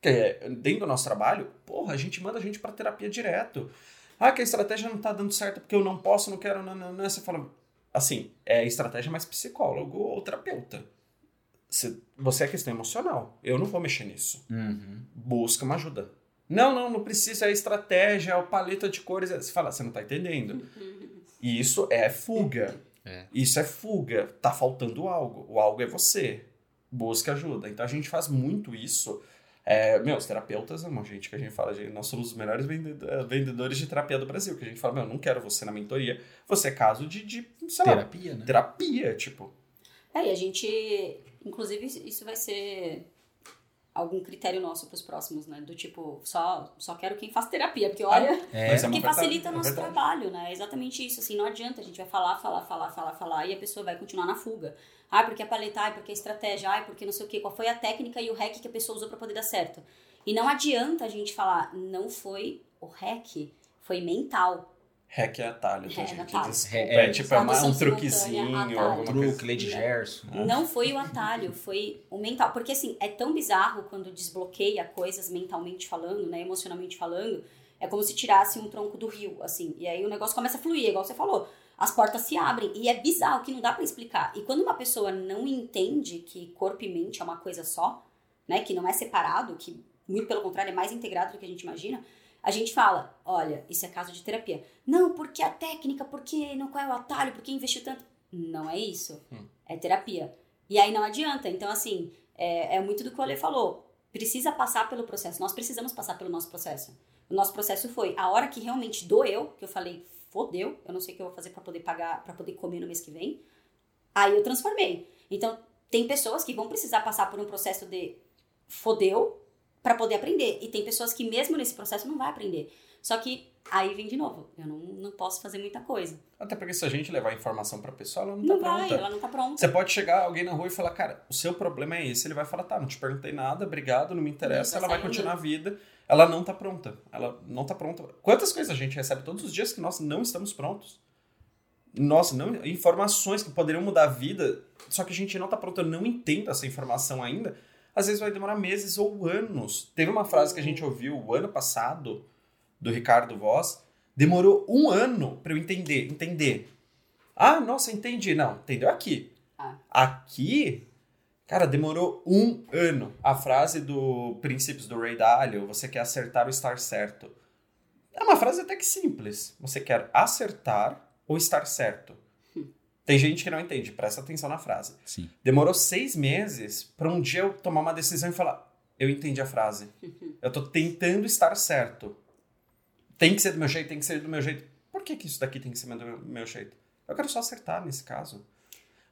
Que é, dentro do nosso trabalho, porra, a gente manda a gente para terapia direto. Ah, que a estratégia não tá dando certo porque eu não posso, não quero, não, não, não. Você fala, assim, é estratégia mais psicólogo ou terapeuta. Você, você é questão emocional. Eu não vou mexer nisso Uhum. busca uma ajuda. Não, não, não precisa, é estratégia, é o paleta de cores. Você fala, você não tá entendendo. E isso é fuga. É. Isso é fuga. Tá faltando algo. O algo é você. Busca ajuda. Então a gente faz muito isso. É, meu, os terapeutas amam, gente, que a gente fala, gente, nós somos os melhores eh, vendedores de terapia do Brasil. Que a gente fala, meu, não quero você na mentoria. Você é caso de, de sei lá, Terapia, né? terapia, tipo. É, e a gente. Inclusive, isso vai ser algum critério nosso pros próximos, né? Do tipo, só, só quero quem faz terapia, porque olha, É, Mas é uma que verdade, facilita é nosso verdade. trabalho, né? É exatamente isso, assim, não adianta, a gente vai falar, falar, falar, falar, falar, e a pessoa vai continuar na fuga. Ah, porque a paleta, ah, porque a estratégia, ah, porque não sei o quê, qual foi a técnica e o hack que a pessoa usou pra poder dar certo. E não adianta a gente falar, não foi o hack, foi mental. Hack é atalho, tá, É, gente? atalho. Desculpa. É, É, tipo, é tradução um truquezinho, simultânea, alguma atalho. coisa. Truque, Lady Gerson. Não foi o atalho, foi o mental. Porque assim, é tão bizarro quando desbloqueia coisas mentalmente falando, né? Emocionalmente falando. É como se tirasse um tronco do rio, assim. E aí o negócio começa a fluir, igual você falou. As portas se abrem. E é bizarro que não dá pra explicar. E quando uma pessoa não entende que corpo e mente é uma coisa só, né? Que não é separado, que muito pelo contrário é mais integrado do que a gente imagina. A gente fala, olha, isso é caso de terapia. Não, porque a técnica, porque não qual é o atalho, porque investiu tanto. Não é isso. É terapia. E aí não adianta. Então, assim, é, é muito do que o Ale falou. Precisa passar pelo processo. Nós precisamos passar pelo nosso processo. O nosso processo foi a hora que realmente doeu, que eu falei, fodeu, eu não sei o que eu vou fazer pra poder pagar, para poder comer no mês que vem. Aí eu transformei. Então, tem pessoas que vão precisar passar por um processo de fodeu pra poder aprender. E tem pessoas que mesmo nesse processo não vai aprender. Só que aí vem de novo, eu não, não posso fazer muita coisa. Até porque se a gente levar informação pra pessoa, ela não, Não tá vai, pronta. ela não tá pronta. Você pode chegar alguém na rua e falar, cara, o seu problema é esse. Ele vai falar, tá, não te perguntei nada, obrigado, não me interessa. Não ela vai continuar a vida. Ela não tá pronta. Ela não tá pronta. Quantas coisas a gente recebe todos os dias que nós não estamos prontos? Nossa, não, informações que poderiam mudar a vida, só que a gente não tá pronto, eu não entendo essa informação ainda. Às vezes vai demorar meses ou anos. Teve uma frase que a gente ouviu o ano passado, do Ricardo Voss, demorou um ano pra eu entender. Entender. Ah, nossa, entendi. Não, entendeu aqui. Ah. Aqui, cara, demorou um ano. A frase do Princípios do Ray Dalio, você quer acertar ou estar certo. É uma frase até que simples. Você quer acertar ou estar certo. Tem gente que não entende, presta atenção na frase. Sim. Demorou seis meses pra um dia eu tomar uma decisão e falar: eu entendi a frase. Eu tô tentando estar certo. Tem que ser do meu jeito, tem que ser do meu jeito. Por que, que isso daqui tem que ser do meu, jeito? Eu quero só acertar nesse caso.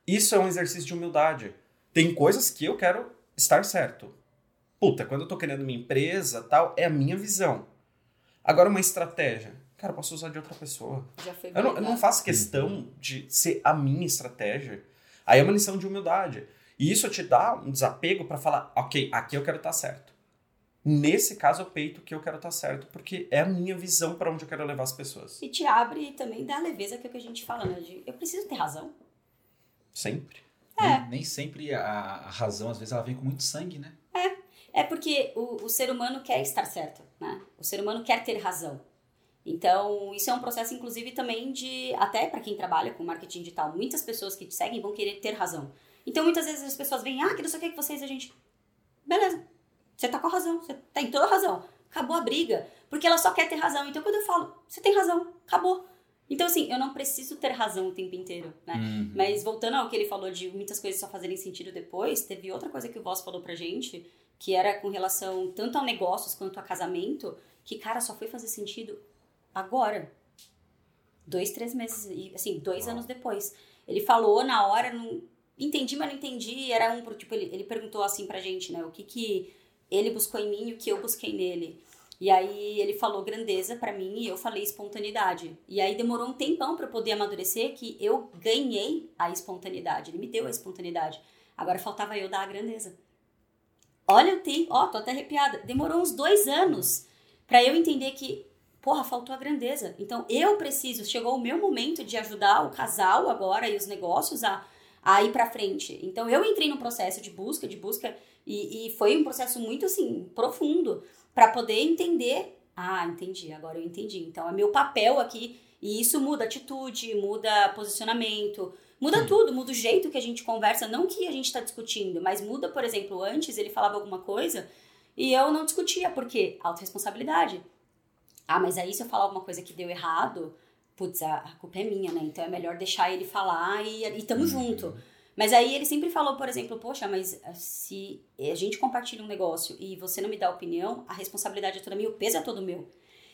Isso é um exercício de humildade. Tem coisas que eu quero estar certo. Puta, quando eu tô querendo minha empresa tal, é a minha visão. Agora, uma estratégia. Cara, eu posso usar de outra pessoa. Já foi Eu não, eu não faço questão de ser a minha estratégia. Aí é uma lição de humildade. E isso te dá um desapego para falar, ok, aqui eu quero estar certo. Nesse caso, eu peito que eu quero estar certo, porque é a minha visão para onde eu quero levar as pessoas. E te abre e também dá leveza, que é o que a gente fala, né? De, eu preciso ter razão. Sempre. É. Nem, nem sempre a, a razão, às vezes, ela vem com muito sangue, né? É porque o, o ser humano quer estar certo, né? O ser humano quer ter razão. Então, isso é um processo, inclusive, também de. Até para quem trabalha com marketing digital, muitas pessoas que te seguem vão querer ter razão. Então, muitas vezes as pessoas vêm, ah, que não sei o que que vocês, a gente. Beleza, você tá com a razão, você tem toda a razão. Acabou a briga. Porque ela só quer ter razão. Então, quando eu falo, você tem razão, acabou. Então, assim, eu não preciso ter razão o tempo inteiro, né? Uhum. Mas voltando ao que ele falou de muitas coisas só fazerem sentido depois, teve outra coisa que o Voss falou pra gente, que era com relação tanto a negócios quanto a casamento, que, cara, só foi fazer sentido agora. Dois, três meses, assim, dois anos depois. Ele falou na hora, não entendi, mas não entendi. Era um, tipo, ele, ele perguntou assim pra gente, né, o que que ele buscou em mim e o que eu busquei nele. E aí ele falou grandeza pra mim e eu falei espontaneidade. E aí demorou um tempão pra eu poder amadurecer que eu ganhei a espontaneidade. Ele me deu a espontaneidade. Agora faltava eu dar a grandeza. Olha, eu tenho, ó, tô até arrepiada. Demorou uns dois anos pra eu entender que, porra, faltou a grandeza. Então eu preciso, chegou o meu momento de ajudar o casal agora e os negócios a, a ir pra frente. Então eu entrei num processo de busca, de busca, e, e foi um processo muito assim, profundo, pra poder entender. Ah, entendi, agora eu entendi. Então é meu papel aqui, e isso muda atitude, muda posicionamento, muda tudo, muda o jeito que a gente conversa, não que a gente está discutindo, mas muda, por exemplo, antes ele falava alguma coisa e eu não discutia, porque autorresponsabilidade. Ah, mas aí se eu falar alguma coisa que deu errado, putz, a, a culpa é minha, né? Então é melhor deixar ele falar e, e tamo junto. Mas aí ele sempre falou, por exemplo, poxa, mas ah, se a gente compartilha um negócio e você não me dá opinião, a responsabilidade é toda minha, o peso é todo meu.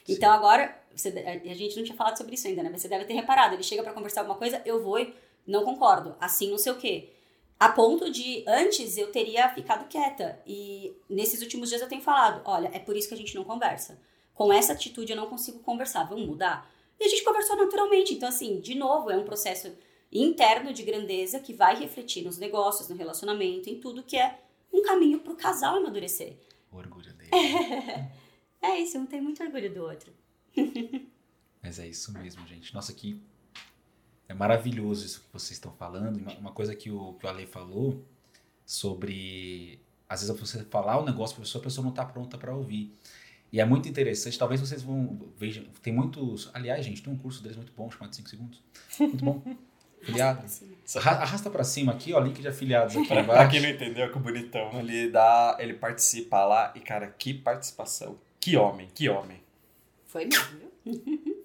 Então agora, você, a a gente não tinha falado sobre isso ainda, né? Mas você deve ter reparado, ele chega pra conversar alguma coisa, eu vou e não concordo, assim não sei o quê. A ponto de, antes, eu teria ficado quieta. E nesses últimos dias eu tenho falado: olha, é por isso que a gente não conversa. Com essa atitude eu não consigo conversar, vamos mudar? E a gente conversou naturalmente. Então, assim, de novo, é um processo interno de grandeza que vai refletir nos negócios, no relacionamento, em tudo que é um caminho para o casal amadurecer. O orgulho dele. É isso, um tem muito orgulho do outro. Mas é isso mesmo, gente. Nossa, que é maravilhoso isso que vocês estão falando. Uma, uma coisa que o, que o Ale falou sobre. Às vezes você falar um negócio para a pessoa, a pessoa não está pronta para ouvir. E é muito interessante. Talvez vocês vão. Vejam, tem muitos. Aliás, gente, tem um curso deles muito bom, chamado 5 Segundos. Muito bom. Afiliado. Arra- Arrasta pra cima aqui, ó, link de afiliados aqui Pra, embaixo. pra quem não entendeu, que o bonitão ele dá, ele participa lá e cara, que participação, que homem, que homem. Foi mesmo, viu?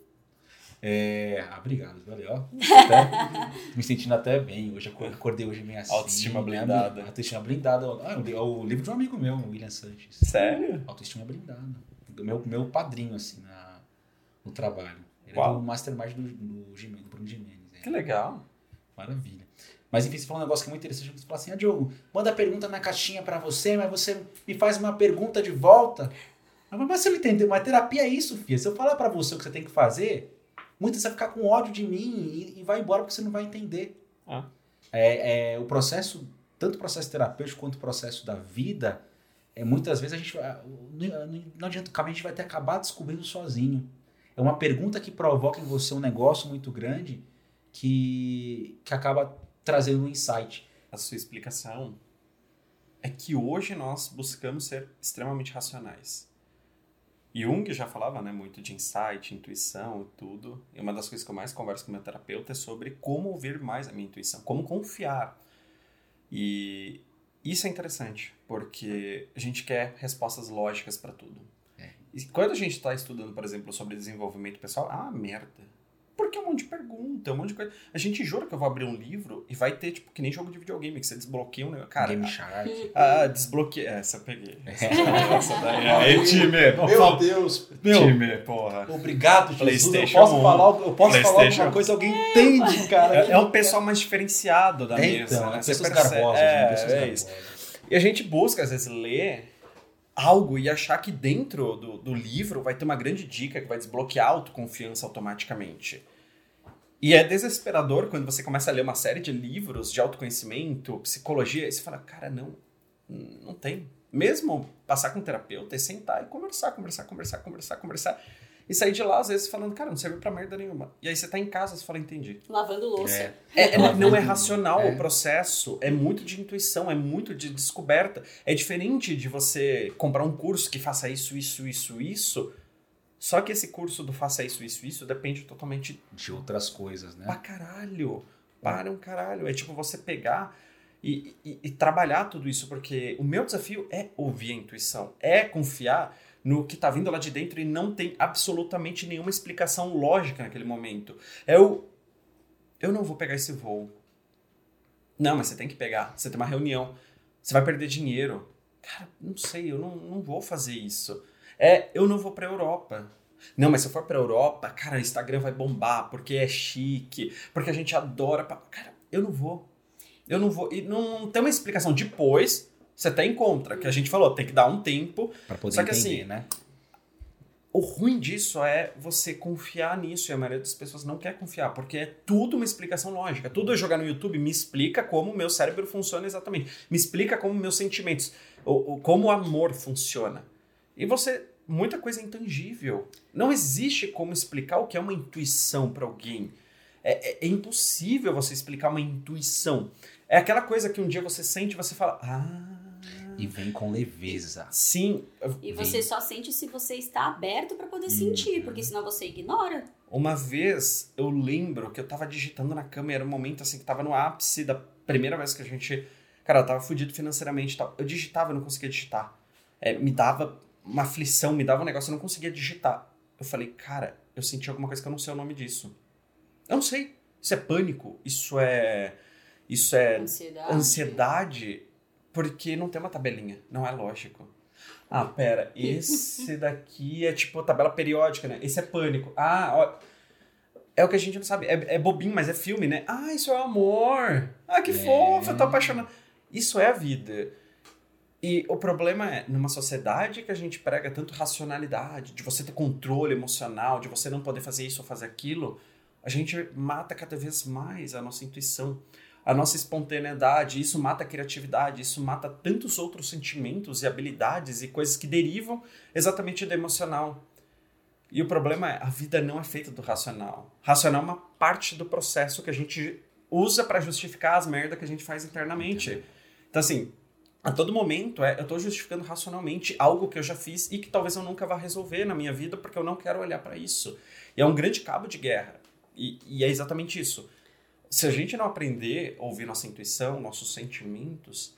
É, ah, obrigado, valeu. ó. Até- me sentindo até bem. Hoje eu acordei hoje meio assim. Autoestima blindada. Autoestima blindada. Ah, é o livro de um amigo meu, o William Sanches. Sério? Autoestima blindada. Do meu, meu padrinho, assim, na, no trabalho. Ele é Uau. do Mastermind do, do, do Bruno Gimenez. é. Que legal. Maravilha. Mas enfim, você falou um negócio que é muito interessante. Você fala assim, ah, Diogo, manda pergunta na caixinha pra você, mas você me faz uma pergunta de volta. Mas você não entendeu, mas terapia é isso, filha. Se eu falar pra você o que você tem que fazer, muitas você vai ficar com ódio de mim e, e vai embora porque você não vai entender. Ah. É, é, o processo, tanto o processo terapêutico quanto o processo da vida, é, muitas vezes a gente não, adianta, a gente vai ter acabar descobrindo sozinho. É uma pergunta que provoca em você um negócio muito grande que, que acaba trazendo um insight. A sua explicação é que hoje nós buscamos ser extremamente racionais. Jung já falava né, muito de insight, intuição e tudo. E uma das coisas que eu mais converso com meu terapeuta é sobre como ouvir mais a minha intuição, como confiar. E isso é interessante, porque a gente quer respostas lógicas para tudo. É. E quando a gente está estudando, por exemplo, sobre desenvolvimento pessoal, ah, merda. Porque é um monte de pergunta, é um monte de coisa. A gente jura que eu vou abrir um livro e vai ter, tipo, que nem jogo de videogame, que você desbloqueia um negócio. Cara, Game Shark. ah, desbloqueia. Essa eu peguei. É. Essa daí. Aí, time. Meu Deus, meu. Time, porra. Obrigado, Jesus. PlayStation eu posso 1. falar, eu posso falar alguma coisa, alguém entende, cara. É, é um pessoal mais diferenciado da É, mesa. então, né? é Você pessoas percebe- garbosas, é, né? Pessoas é isso. garbosas. E a gente busca, às vezes, ler algo e achar que dentro do, do livro vai ter uma grande dica que vai desbloquear a autoconfiança automaticamente. E é desesperador quando você começa a ler uma série de livros de autoconhecimento, psicologia, e você fala, cara, não, não tem. Mesmo passar com um terapeuta e sentar e conversar, conversar, conversar, conversar, conversar. E sair de lá, às vezes, falando, cara, não serve pra merda nenhuma. E aí você tá em casa, você fala, entendi. Lavando louça. É. É, Ela não é racional é. o processo, é muito de intuição, é muito de descoberta. É diferente de você comprar um curso que faça isso, isso, isso, isso. Só que esse curso do faça isso, isso, isso depende totalmente De outras coisas, pra né? caralho. Para um caralho. É tipo você pegar e, e- e trabalhar tudo isso, porque o meu desafio é ouvir a intuição, é confiar no que tá vindo lá de dentro e não tem absolutamente nenhuma explicação lógica naquele momento. É o. Eu não vou pegar esse voo. Não, mas você tem que pegar. Você tem uma reunião. Você vai perder dinheiro. Cara, não sei, eu não, não vou fazer isso. É, eu não vou pra Europa. Não, mas se eu for pra Europa, cara, o Instagram vai bombar, porque é chique, porque a gente adora. pa- Cara, eu não vou. Eu não vou. E não, não tem uma explicação. Depois, você até encontra, que a gente falou, tem que dar um tempo. Pra poder Só que entender, assim, né? O ruim disso é você confiar nisso, e a maioria das pessoas não quer confiar, porque é tudo uma explicação lógica. Tudo eu jogar no YouTube me explica como o meu cérebro funciona exatamente. Me explica como meus sentimentos, o, o- como o amor funciona. E você. Muita coisa é intangível. Não existe como explicar o que é uma intuição para alguém. É, é- é impossível você explicar uma intuição. É aquela coisa que um dia você sente e você fala. Ah. E vem com leveza. Sim, E Vem. você só sente se você está aberto pra poder sentir, porque senão você ignora. Uma vez eu lembro que eu tava digitando na cama e era um momento assim que tava no ápice da primeira vez que a gente. Cara, eu tava fudido financeiramente e tal. Eu digitava e não conseguia digitar. É, me dava uma aflição, me dava um negócio, eu não conseguia digitar. Eu falei, cara, eu senti alguma coisa que eu não sei o nome disso. Eu não sei. Isso é pânico, isso é. Isso é Ansiedade. ansiedade, porque não tem uma tabelinha, não é lógico. Ah, pera, esse daqui é tipo tabela periódica, né? Esse é pânico. Ah, ó. É o que a gente não sabe. É, é bobinho, mas é filme, né? Ah, isso é amor. Ah, que É. fofo, eu tô apaixonado. Isso é a vida. E o problema é, numa sociedade que a gente prega tanto racionalidade, de você ter controle emocional, de você não poder fazer isso ou fazer aquilo, a gente mata cada vez mais a nossa intuição, a nossa espontaneidade. Isso mata a criatividade, isso mata tantos outros sentimentos e habilidades e coisas que derivam exatamente do emocional. E o problema é, a vida não é feita do racional. Racional é uma parte do processo que a gente usa para justificar as merdas que a gente faz internamente. Então, assim, a todo momento é, eu tô justificando racionalmente algo que eu já fiz e que talvez eu nunca vá resolver na minha vida porque eu não quero olhar para isso. E é um grande cabo de guerra. E, e é exatamente isso. Se a gente não aprender a ouvir nossa intuição, nossos sentimentos,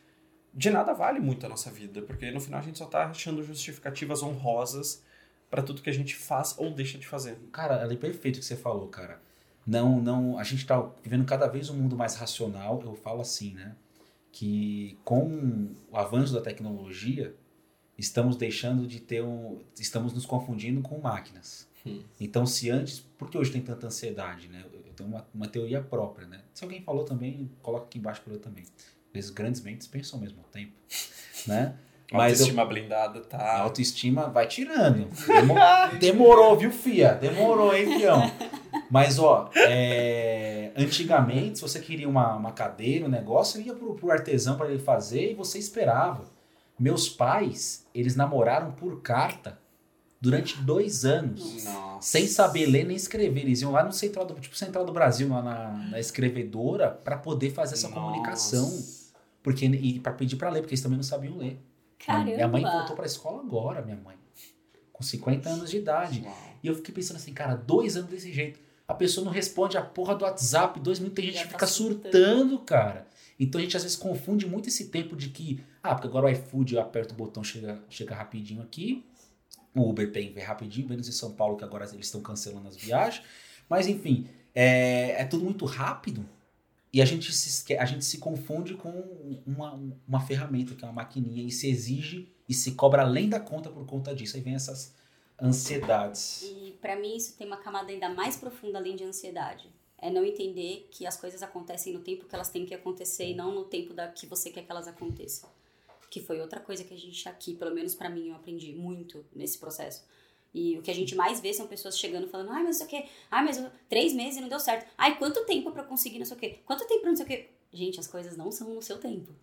de nada vale muito a nossa vida, porque no final a gente só tá achando justificativas honrosas para tudo que a gente faz ou deixa de fazer. Cara, é perfeito o que você falou, cara. Não, não, a gente tá vivendo cada vez um mundo mais racional. Eu falo assim, né? Que com o avanço da tecnologia, estamos deixando de ter um, estamos nos confundindo com máquinas. Hum. Então, se antes, por que hoje tem tanta ansiedade, né? Eu tenho uma, uma teoria própria, né? Se alguém falou também, coloca aqui embaixo para eu também. Às vezes grandes mentes pensam ao mesmo tempo, né? A Mas eu- autoestima blindada A tá. autoestima vai tirando. Demo- demorou, viu, fia? Demorou, hein, fião? Mas, ó, é, antigamente, se você queria uma, uma cadeira, um negócio, ia pro, pro artesão para ele fazer e você esperava. Meus pais, eles namoraram por carta durante dois anos. Nossa. Sem saber ler nem escrever. Eles iam lá no Central do, tipo, Central do Brasil, lá na, na escrevedora, para poder fazer essa Nossa. comunicação. Porque, e para pedir para ler, porque eles também não sabiam ler. Caramba. Minha mãe voltou pra escola agora, minha mãe. Com 50 anos de idade. Uau. E eu fiquei pensando assim, cara, dois anos desse jeito. A pessoa não responde a porra do WhatsApp. Dois minutos tem gente que tá fica surtando. surtando, cara. Então a gente às vezes confunde muito esse tempo de que, ah, porque agora o iFood eu aperto o botão, chega, chega rapidinho aqui. O Uber Pay vem rapidinho, menos em São Paulo, que agora eles estão cancelando as viagens. Mas enfim, é, é tudo muito rápido. E a gente, se, a gente se confunde com uma, uma ferramenta, que é uma maquininha, e se exige e se cobra além da conta por conta disso. Aí vem essas ansiedades. E pra mim isso tem uma camada ainda mais profunda além de ansiedade. É não entender que as coisas acontecem no tempo que elas têm que acontecer e não no tempo da que você quer que elas aconteçam. Que foi outra coisa que a gente aqui, pelo menos pra mim, eu aprendi muito nesse processo. E o que a gente mais vê são pessoas chegando falando, ai, mas não sei o quê, ai, mas eu- três meses e não deu certo. Ai, quanto tempo pra conseguir não sei o quê? Quanto tempo pra não sei o quê? Gente, as coisas não são no seu tempo.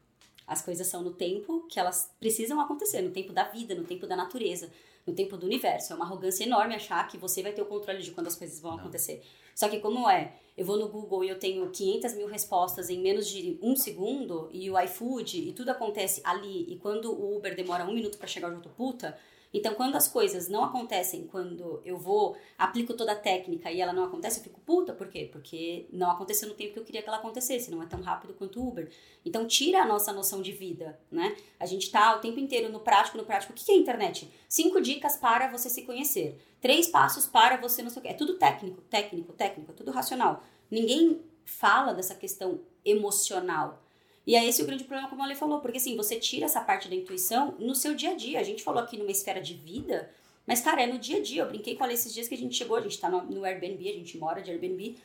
As coisas são no tempo que elas precisam acontecer, no tempo da vida, no tempo da natureza, no tempo do universo. É uma arrogância enorme achar que você vai ter o controle de quando as coisas vão Não. acontecer. Só que como é, eu vou no Google e eu tenho 500 mil respostas em menos de um segundo, e o iFood, e tudo acontece ali, e quando o Uber demora um minuto pra chegar, eu puta. Então, quando as coisas não acontecem, quando eu vou, aplico toda a técnica e ela não acontece, eu fico puta. Por quê? Porque não aconteceu no tempo que eu queria que ela acontecesse, não é tão rápido quanto o Uber. Então, tira a nossa noção de vida, né? A gente tá o tempo inteiro no prático, no prático. O que é internet? Cinco dicas para você se conhecer. Três passos para você não sei o quê. É tudo técnico, técnico, técnico, é tudo racional. Ninguém fala dessa questão emocional. E é esse o grande problema, como a Ale falou, porque assim, você tira essa parte da intuição no seu dia a dia. A gente falou aqui numa esfera de vida, mas, cara, é no dia a dia. Eu brinquei com a Ale esses dias que a gente chegou, a gente tá no, no Airbnb, a gente mora de Airbnb,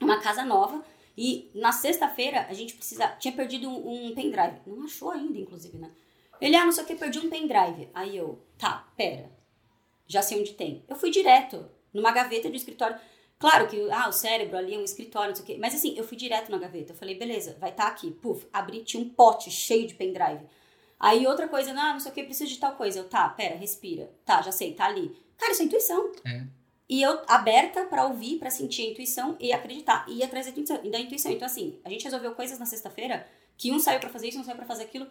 uma casa nova. E na sexta-feira a gente precisa. Tinha perdido um, um pendrive. Não achou ainda, inclusive, né? Ele, ah, não sei o que, perdi um pendrive. Aí eu, tá, pera. Já sei onde tem. Eu fui direto, numa gaveta do escritório. Claro que, ah, o cérebro ali é um escritório, não sei o quê. Mas assim, eu fui direto na gaveta. Eu falei, beleza, vai estar aqui. Puf, abri, tinha um pote cheio de pendrive. Aí outra coisa, não, não sei o que, preciso de tal coisa. Eu, tá, pera, respira. Tá, já sei, tá ali. Cara, isso é intuição. É. E eu aberta pra ouvir, pra sentir a intuição e acreditar. E ir atrás da intuição. Da intuição. Então, assim, a gente resolveu coisas na sexta-feira que um saiu pra fazer isso, um saiu pra fazer aquilo.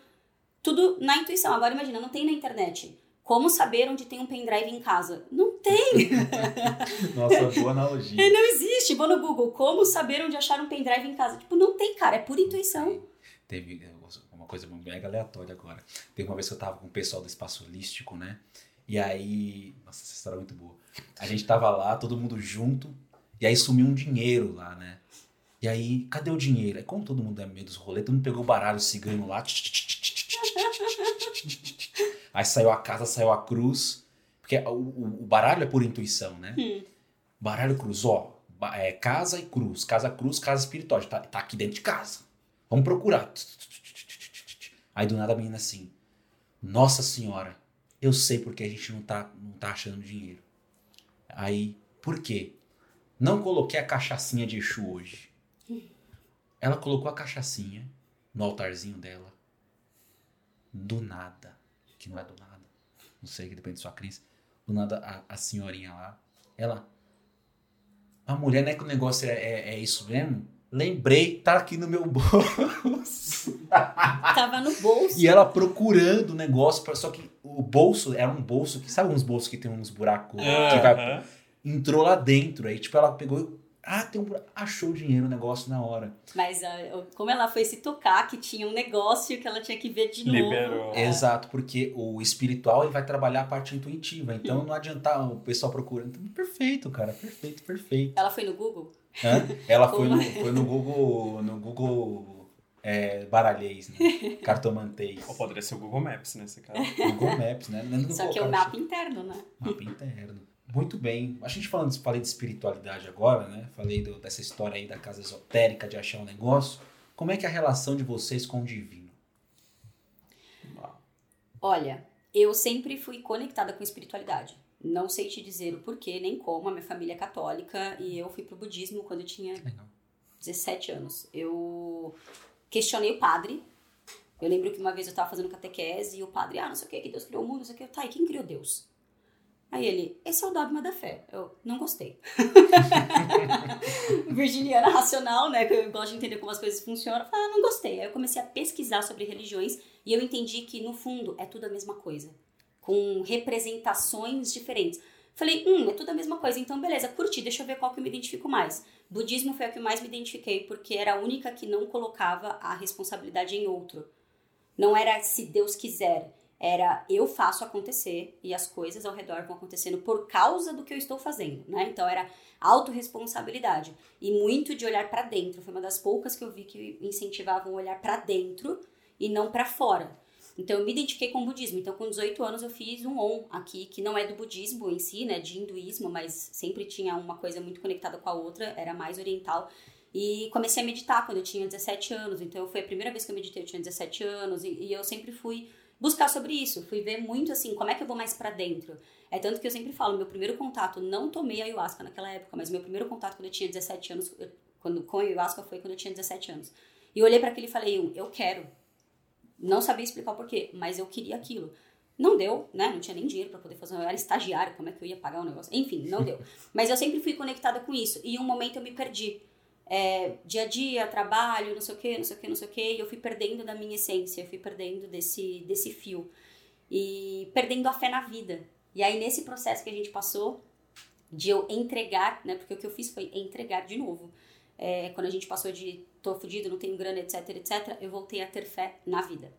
Tudo na intuição. Agora, imagina, não tem na internet. Como saber onde tem um pendrive em casa? Não tem! Nossa, boa analogia. Não existe. Vou no Google. Como saber onde achar um pendrive em casa? Tipo, não tem, cara. É pura intuição. Teve uma coisa mega aleatória agora. Teve uma vez que eu tava com o pessoal do espaço holístico, né? E aí. Nossa, essa história é muito boa. A gente tava lá, todo mundo junto, e aí sumiu um dinheiro lá, né? E aí, cadê o dinheiro? Aí, como todo mundo é meio dos rolês, todo mundo pegou o baralho cigano lá. Aí saiu a casa, saiu a cruz. Porque o, o- baralho é por intuição, né? Hum. Baralho cruz, ó. é, casa e cruz. Casa, cruz, casa espiritual. Tá, tá aqui dentro de casa. Vamos procurar. Aí do nada a menina assim. Nossa senhora, eu sei porque a gente não tá, não tá achando dinheiro. Aí, por quê? Não coloquei a cachaçinha de Exu hoje. Ela colocou a cachaçinha no altarzinho dela. Do nada. Que não é do nada. Não sei, que depende da sua crise. Do nada, a, a senhorinha lá. Ela. A mulher, não é que o negócio é, é, é isso mesmo? Lembrei, tá aqui no meu bolso. Tava no bolso. E ela procurando o negócio, pra- só que o bolso era um bolso que, sabe uns bolsos que tem uns buracos que vai entrou lá dentro. Aí, tipo, ela pegou e. Ah, tem um buraco. Achou o dinheiro, o negócio na hora. Mas ah, como ela foi se tocar, que tinha um negócio que ela tinha que ver de novo. Liberou. É. Exato, porque o espiritual ele vai trabalhar a parte intuitiva. Então não adianta o pessoal procurando. Então, perfeito, cara. Perfeito, perfeito. Ela foi no Google? Hã? Ela foi no, foi no Google. No Google é, baralhês, né? Cartomantês. Ou poderia ser o Google Maps nesse caso. Google Maps, né? Não Só vou que é o mapa interno, né? Mapa interno. Muito bem. A gente falando, falei de espiritualidade agora, né? Falei do- dessa história aí da casa esotérica de achar um negócio. Como é que é a relação de vocês com o divino? Olha, eu sempre fui conectada com espiritualidade. Não sei te dizer o porquê, nem como. A minha família é católica e eu fui pro budismo quando eu tinha Legal. 17 anos. Eu questionei o padre. Eu lembro que uma vez eu tava fazendo catequese e o padre, ah, não sei o que, que Deus criou o mundo, não sei o que. Tá, e quem criou Deus? Aí ele, esse é o dogma da fé. Eu não gostei. Virginiana racional, né? Que eu gosto de entender como as coisas funcionam. Ah, não gostei. Aí eu comecei a pesquisar sobre religiões e eu entendi que, no fundo, é tudo a mesma coisa. Com representações diferentes. Falei, hum, é tudo a mesma coisa. Então, beleza, curti, deixa eu ver qual que eu me identifico mais. Budismo foi a que mais me identifiquei, porque era a única que não colocava a responsabilidade em outro. Não era se Deus quiser, era eu faço acontecer e as coisas ao redor vão acontecendo por causa do que eu estou fazendo, né? Então era autorresponsabilidade e muito de olhar para dentro. Foi uma das poucas que eu vi que incentivavam o olhar para dentro e não para fora. Então eu me identifiquei com o budismo. Então com 18 anos eu fiz um on aqui, que não é do budismo em si, né, de hinduísmo, mas sempre tinha uma coisa muito conectada com a outra, era mais oriental. E comecei a meditar quando eu tinha 17 anos. Então foi a primeira vez que eu meditei, eu tinha 17 anos e, e eu sempre fui buscar sobre isso, fui ver muito assim, como é que eu vou mais para dentro. É tanto que eu sempre falo, meu primeiro contato, não tomei ayahuasca naquela época, mas meu primeiro contato quando eu tinha 17 anos, eu- quando com ayahuasca foi quando eu tinha 17 anos. E eu olhei para aquilo e falei, eu, quero. Não sabia explicar o porquê, mas eu queria aquilo. Não deu, né? Não tinha nem dinheiro para poder fazer. Eu era estagiário, como é que eu ia pagar o negócio? Enfim, não deu. Mas eu sempre fui conectada com isso. E em um momento eu me perdi. É, dia a dia, trabalho, não sei o que, não sei o que, não sei o que, e eu fui perdendo da minha essência, eu fui perdendo desse, desse fio. E perdendo a fé na vida. E aí, nesse processo que a gente passou, de eu entregar, né? Porque o que eu fiz foi entregar de novo. É, quando a gente passou de tô fudido, não tenho grana, etc, etc, eu voltei a ter fé na vida.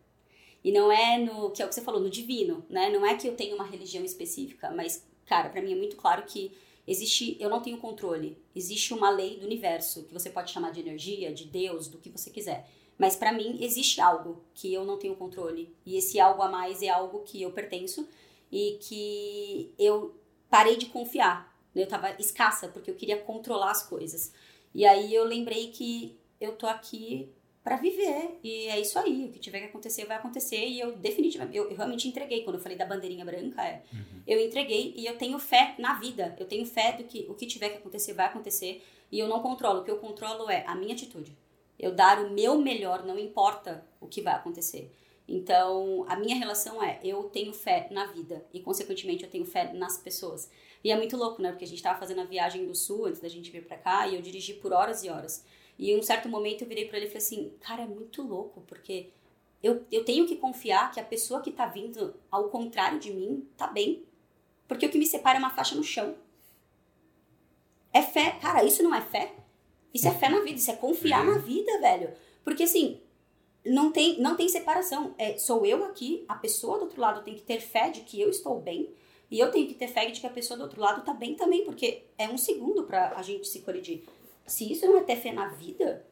E não é no, que é o que você falou, no divino, né? Não é que eu tenho uma religião específica, mas, cara, pra mim é muito claro que existe, eu não tenho controle. Existe uma lei do universo, que você pode chamar de energia, de Deus, do que você quiser. Mas pra mim existe algo que eu não tenho controle. E esse algo a mais é algo que eu pertenço e que eu parei de confiar. Eu tava escassa porque eu queria controlar as coisas. E aí eu lembrei que eu tô aqui pra viver e é isso aí. O que tiver que acontecer vai acontecer e eu definitivamente, eu, eu realmente entreguei. Quando eu falei da bandeirinha branca, é, eu entreguei e eu tenho fé na vida. Eu tenho fé do que o que tiver que acontecer vai acontecer e eu não controlo. O que eu controlo é a minha atitude. Eu dar o meu melhor, não importa o que vai acontecer. Então, a minha relação é, eu tenho fé na vida e, consequentemente, eu tenho fé nas pessoas. E é muito louco, né? Porque a gente tava fazendo a viagem do sul antes da gente vir pra cá e eu dirigi por horas e horas. E em um certo momento eu virei pra ele e falei assim, cara, é muito louco, porque eu, eu tenho que confiar que a pessoa que tá vindo ao contrário de mim tá bem. Porque o que me separa é uma faixa no chão. É fé. Cara, isso não é fé? Isso é fé na vida, isso é confiar na vida, velho. Porque assim, não tem, não tem separação. É, sou eu aqui, a pessoa do outro lado tem que ter fé de que eu estou bem. E eu tenho que ter fé de que a pessoa do outro lado tá bem também, porque é um segundo pra a gente se colidir. Se isso não é ter fé na vida,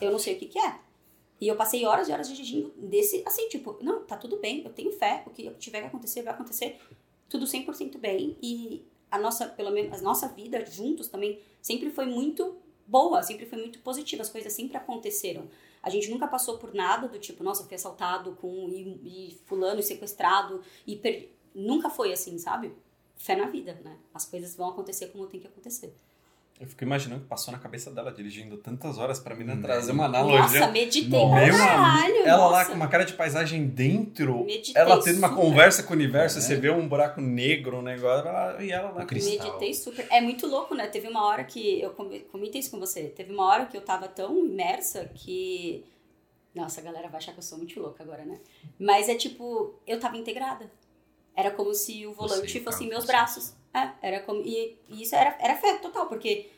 É eu não sei o que, que é. E eu passei horas e horas dirigindo desse, assim, tipo, não, tá tudo bem, eu tenho fé, o que tiver que acontecer, vai acontecer, tudo 100% bem. E a nossa, pelo menos, a nossa vida juntos também sempre foi muito boa, sempre foi muito positiva, as coisas sempre aconteceram. A gente nunca passou por nada do tipo, nossa, fui assaltado com e, e fulano sequestrado e per... nunca foi assim, sabe? Fé na vida, né? As coisas vão acontecer como tem que acontecer. Eu fico imaginando que passou na cabeça dela dirigindo tantas horas pra mim Hum. trazer uma analogia. Nossa, meditei Nossa. Meu caralho. ela lá nossa. com uma cara de paisagem dentro, Meditei ela tendo uma super. conversa com o universo, É. você vê um buraco negro, um negócio, ela- e ela lá. Cristal. Meditei super. É muito louco, né? Teve uma hora que. Eu come- comentei isso com você. Teve uma hora que eu tava tão imersa que. Nossa, a galera vai achar que eu sou muito louca agora, né? Mas é tipo, eu tava integrada. Era como se o volante fosse meus braços. É, era como. E, e isso era, era fé total, porque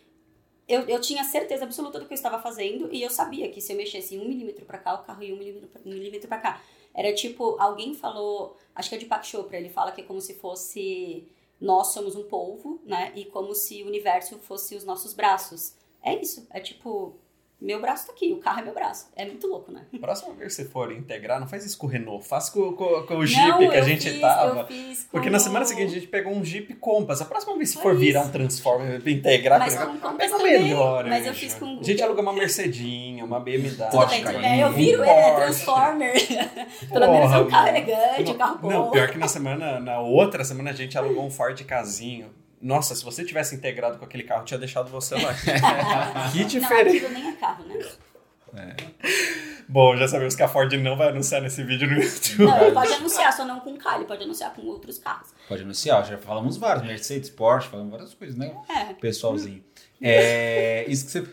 eu, eu tinha certeza absoluta do que eu estava fazendo e eu sabia que se eu mexesse um milímetro pra cá, o carro ia um milímetro pra, um milímetro pra cá. Era tipo, alguém falou, acho que é de Pak Chopra, ele fala que é como se fosse nós somos um polvo, né? E como se o universo fosse os nossos braços. É isso, é tipo, meu braço tá aqui, o carro é meu braço. É muito louco, né? Próxima vez que você for integrar, não faz isso com o Renault, faz com, com- com o Jeep Não, que a gente fiz, tava. Eu fiz Porque com- na semana seguinte a gente pegou um Jeep Compass. A próxima vez que for virar isso. um Transformer, integrar Mas com com Compass pega também, melhor. mas eu fiz com- A gente aluga uma Mercedinha, uma BMW. Tudo Porsche, bem. Eu viro um ele, é. Transformer. Pelo menos é um carro elegante, um carro bom. Não, pior que na semana, na outra semana a gente alugou um Ford Casinho. Nossa, se você tivesse integrado com aquele carro, eu tinha deixado você lá. que Não, diferente. aquilo nem é carro, né? Bom, já sabemos que a Ford não vai anunciar nesse vídeo no YouTube. Não, ele pode anunciar, só não com ele pode anunciar com outros carros. Pode anunciar, já falamos vários, Mercedes, Porsche, falamos várias coisas, né? É. Pessoalzinho. É, isso que você.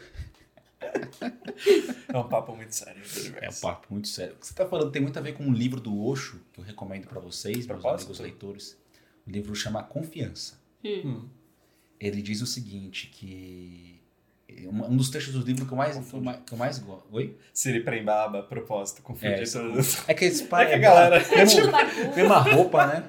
É um papo muito sério. É um papo muito sério. O que você tá falando tem muito a ver com um livro do Osho, que eu recomendo pra vocês, meus Propósito? amigos leitores. O livro chama Confiança. Hum. Ele diz o seguinte, que... Um dos trechos do livro que eu mais, que eu mais, que eu mais gosto... Oi? Siri Prembaba, propósito, confundir É, isso- todos. É que esse É que a galera- Mesmo, mesma roupa, né?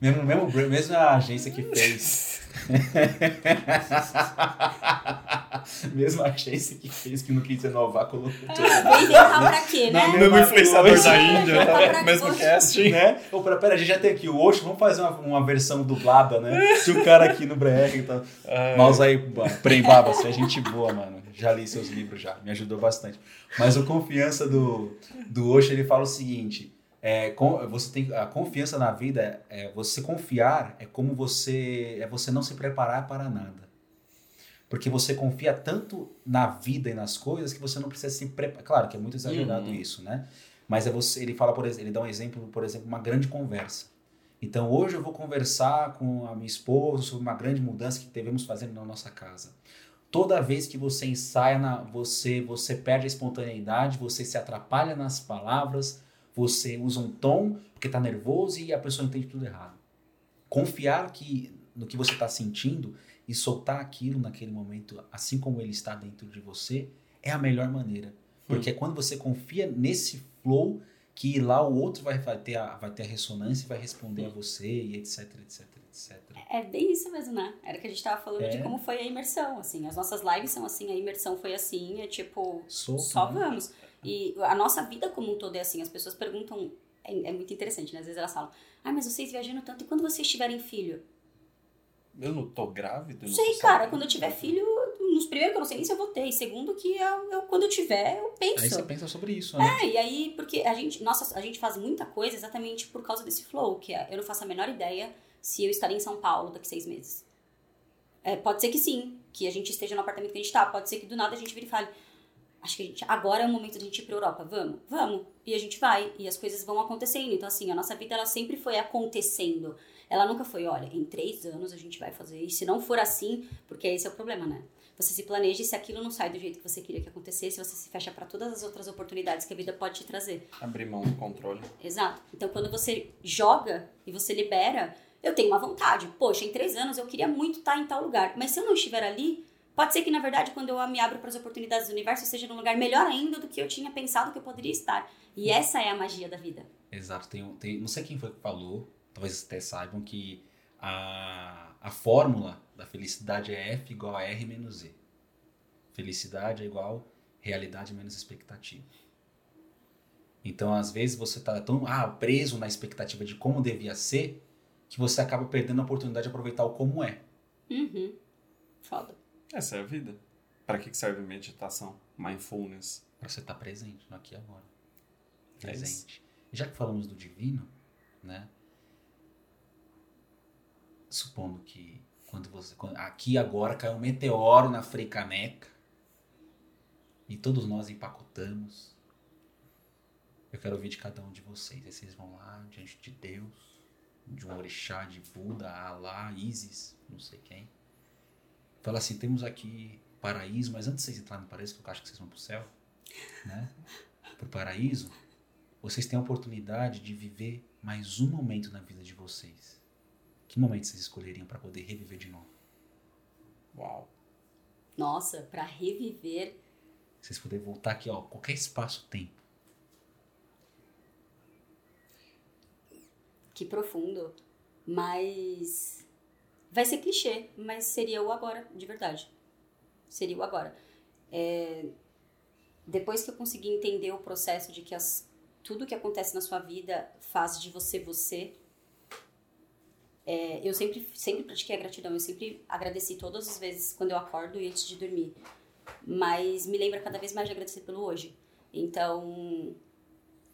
Mesmo, mesmo, mesma agência que fez. mesma agência que fez, que não quis renovar, colocou tudo. Vou inventar pra quê, né? Não, Mesmo influenciador da Índia? Pra- mesmo casting. né? Ô, pera, pera, a gente já tem aqui o Osho, vamos fazer uma, uma versão dublada, né? Se o cara aqui no BR e tal. Mouse aí, Prembaba, você é gente boa, mano. Já li seus livros já, me ajudou bastante. Mas o confiança do, do Osho, ele fala o seguinte: é, com- você tem a confiança na vida, é, você confiar é como você é você não se preparar para nada. Porque você confia tanto na vida e nas coisas que você não precisa se preparar. Claro que é muito exagerado Uhum. isso, né? Mas é você, ele fala, por ele dá um exemplo, por exemplo, uma grande conversa. Então hoje eu vou conversar com a minha esposa sobre uma grande mudança que devemos fazer na nossa casa. Toda vez que você ensaia, na, você, você perde a espontaneidade, você se atrapalha nas palavras, você usa um tom porque está nervoso e a pessoa entende tudo errado. Confiar que, no que você está sentindo e soltar aquilo naquele momento, assim como ele está dentro de você, é a melhor maneira. Porque é quando você confia nesse flow que lá o outro vai, vai, ter, a, vai ter a ressonância e vai responder a você e etc, etc, etc. É bem isso mesmo, né? Era que a gente tava falando É. de como foi a imersão, assim. As nossas lives são assim, a imersão foi assim, é tipo, Solto, só né? vamos. E a nossa vida como um todo é assim. As pessoas perguntam, é, é muito interessante, né? Às vezes elas falam, ah, mas vocês viajando tanto, e quando vocês tiverem filho? Eu não tô grávida? eu Não sei, cara, quando eu tiver filho, nos primeiros que eu não sei nem se eu vou ter, e segundo que eu, eu- quando eu tiver, eu penso. Aí você pensa sobre isso, né? É, e aí, porque a gente, nossa, a gente faz muita coisa exatamente por causa desse flow, que é, eu não faço a menor ideia se eu estarei em São Paulo daqui seis meses. É, pode ser que sim, que a gente esteja no apartamento que a gente tá, pode ser que do nada a gente vire e fale, acho que a gente, agora é o momento de a gente ir pra Europa, vamos? Vamos. E a gente vai, e as coisas vão acontecendo. Então, assim, a nossa vida, ela sempre foi acontecendo. Ela nunca foi, olha, em três anos a gente vai fazer, e se não for assim, porque esse é o problema, né? Você se planeja e se aquilo não sai do jeito que você queria que acontecesse, você se fecha para todas as outras oportunidades que a vida pode te trazer. Abrir mão do controle. Exato. Então, quando você joga e você libera, eu tenho uma vontade. Poxa, em três anos eu queria muito estar em tal lugar. Mas se eu não estiver ali, pode ser que, na verdade, quando eu me abro para as oportunidades do universo, eu esteja num lugar melhor ainda do que eu tinha pensado que eu poderia estar. E essa é a magia da vida. Exato. Tem, tem, não sei quem foi que falou, talvez até saibam que a, a fórmula da felicidade é F igual a R menos Z. Felicidade é igual realidade menos expectativa. Então, às vezes, você está tão ah, preso na expectativa de como devia ser, que você acaba perdendo a oportunidade de aproveitar o como é. Uhum. Foda. Essa é a vida. Pra que serve meditação? Mindfulness. Pra você estar presente no aqui e agora. É. Presente. Já que falamos do divino, né? Supondo que quando você. quando- aqui e agora caiu um meteoro na Freicaneca e todos nós empacotamos. Eu quero ouvir de cada um de vocês. Aí vocês vão lá diante de Deus, de um orixá, de Buda, Alá, Isis, não sei quem. Fala assim: temos aqui paraíso, mas antes de vocês entrarem no paraíso, que eu acho que vocês vão pro céu, né? Pro paraíso, vocês têm a oportunidade de viver mais um momento na vida de vocês. Que momento vocês escolheriam para poder reviver de novo? Uau. Nossa, pra reviver. Vocês poderem voltar aqui, ó, qualquer espaço-tempo. Que profundo. Mas. Vai ser clichê, mas seria o agora, de verdade. Seria o agora. É, Depois que eu consegui entender o processo de que as... tudo que acontece na sua vida faz de você você, é, eu sempre, sempre pratiquei a gratidão. Eu sempre agradeci todas as vezes quando eu acordo e antes de dormir. Mas me lembra cada vez mais de agradecer pelo hoje. Então.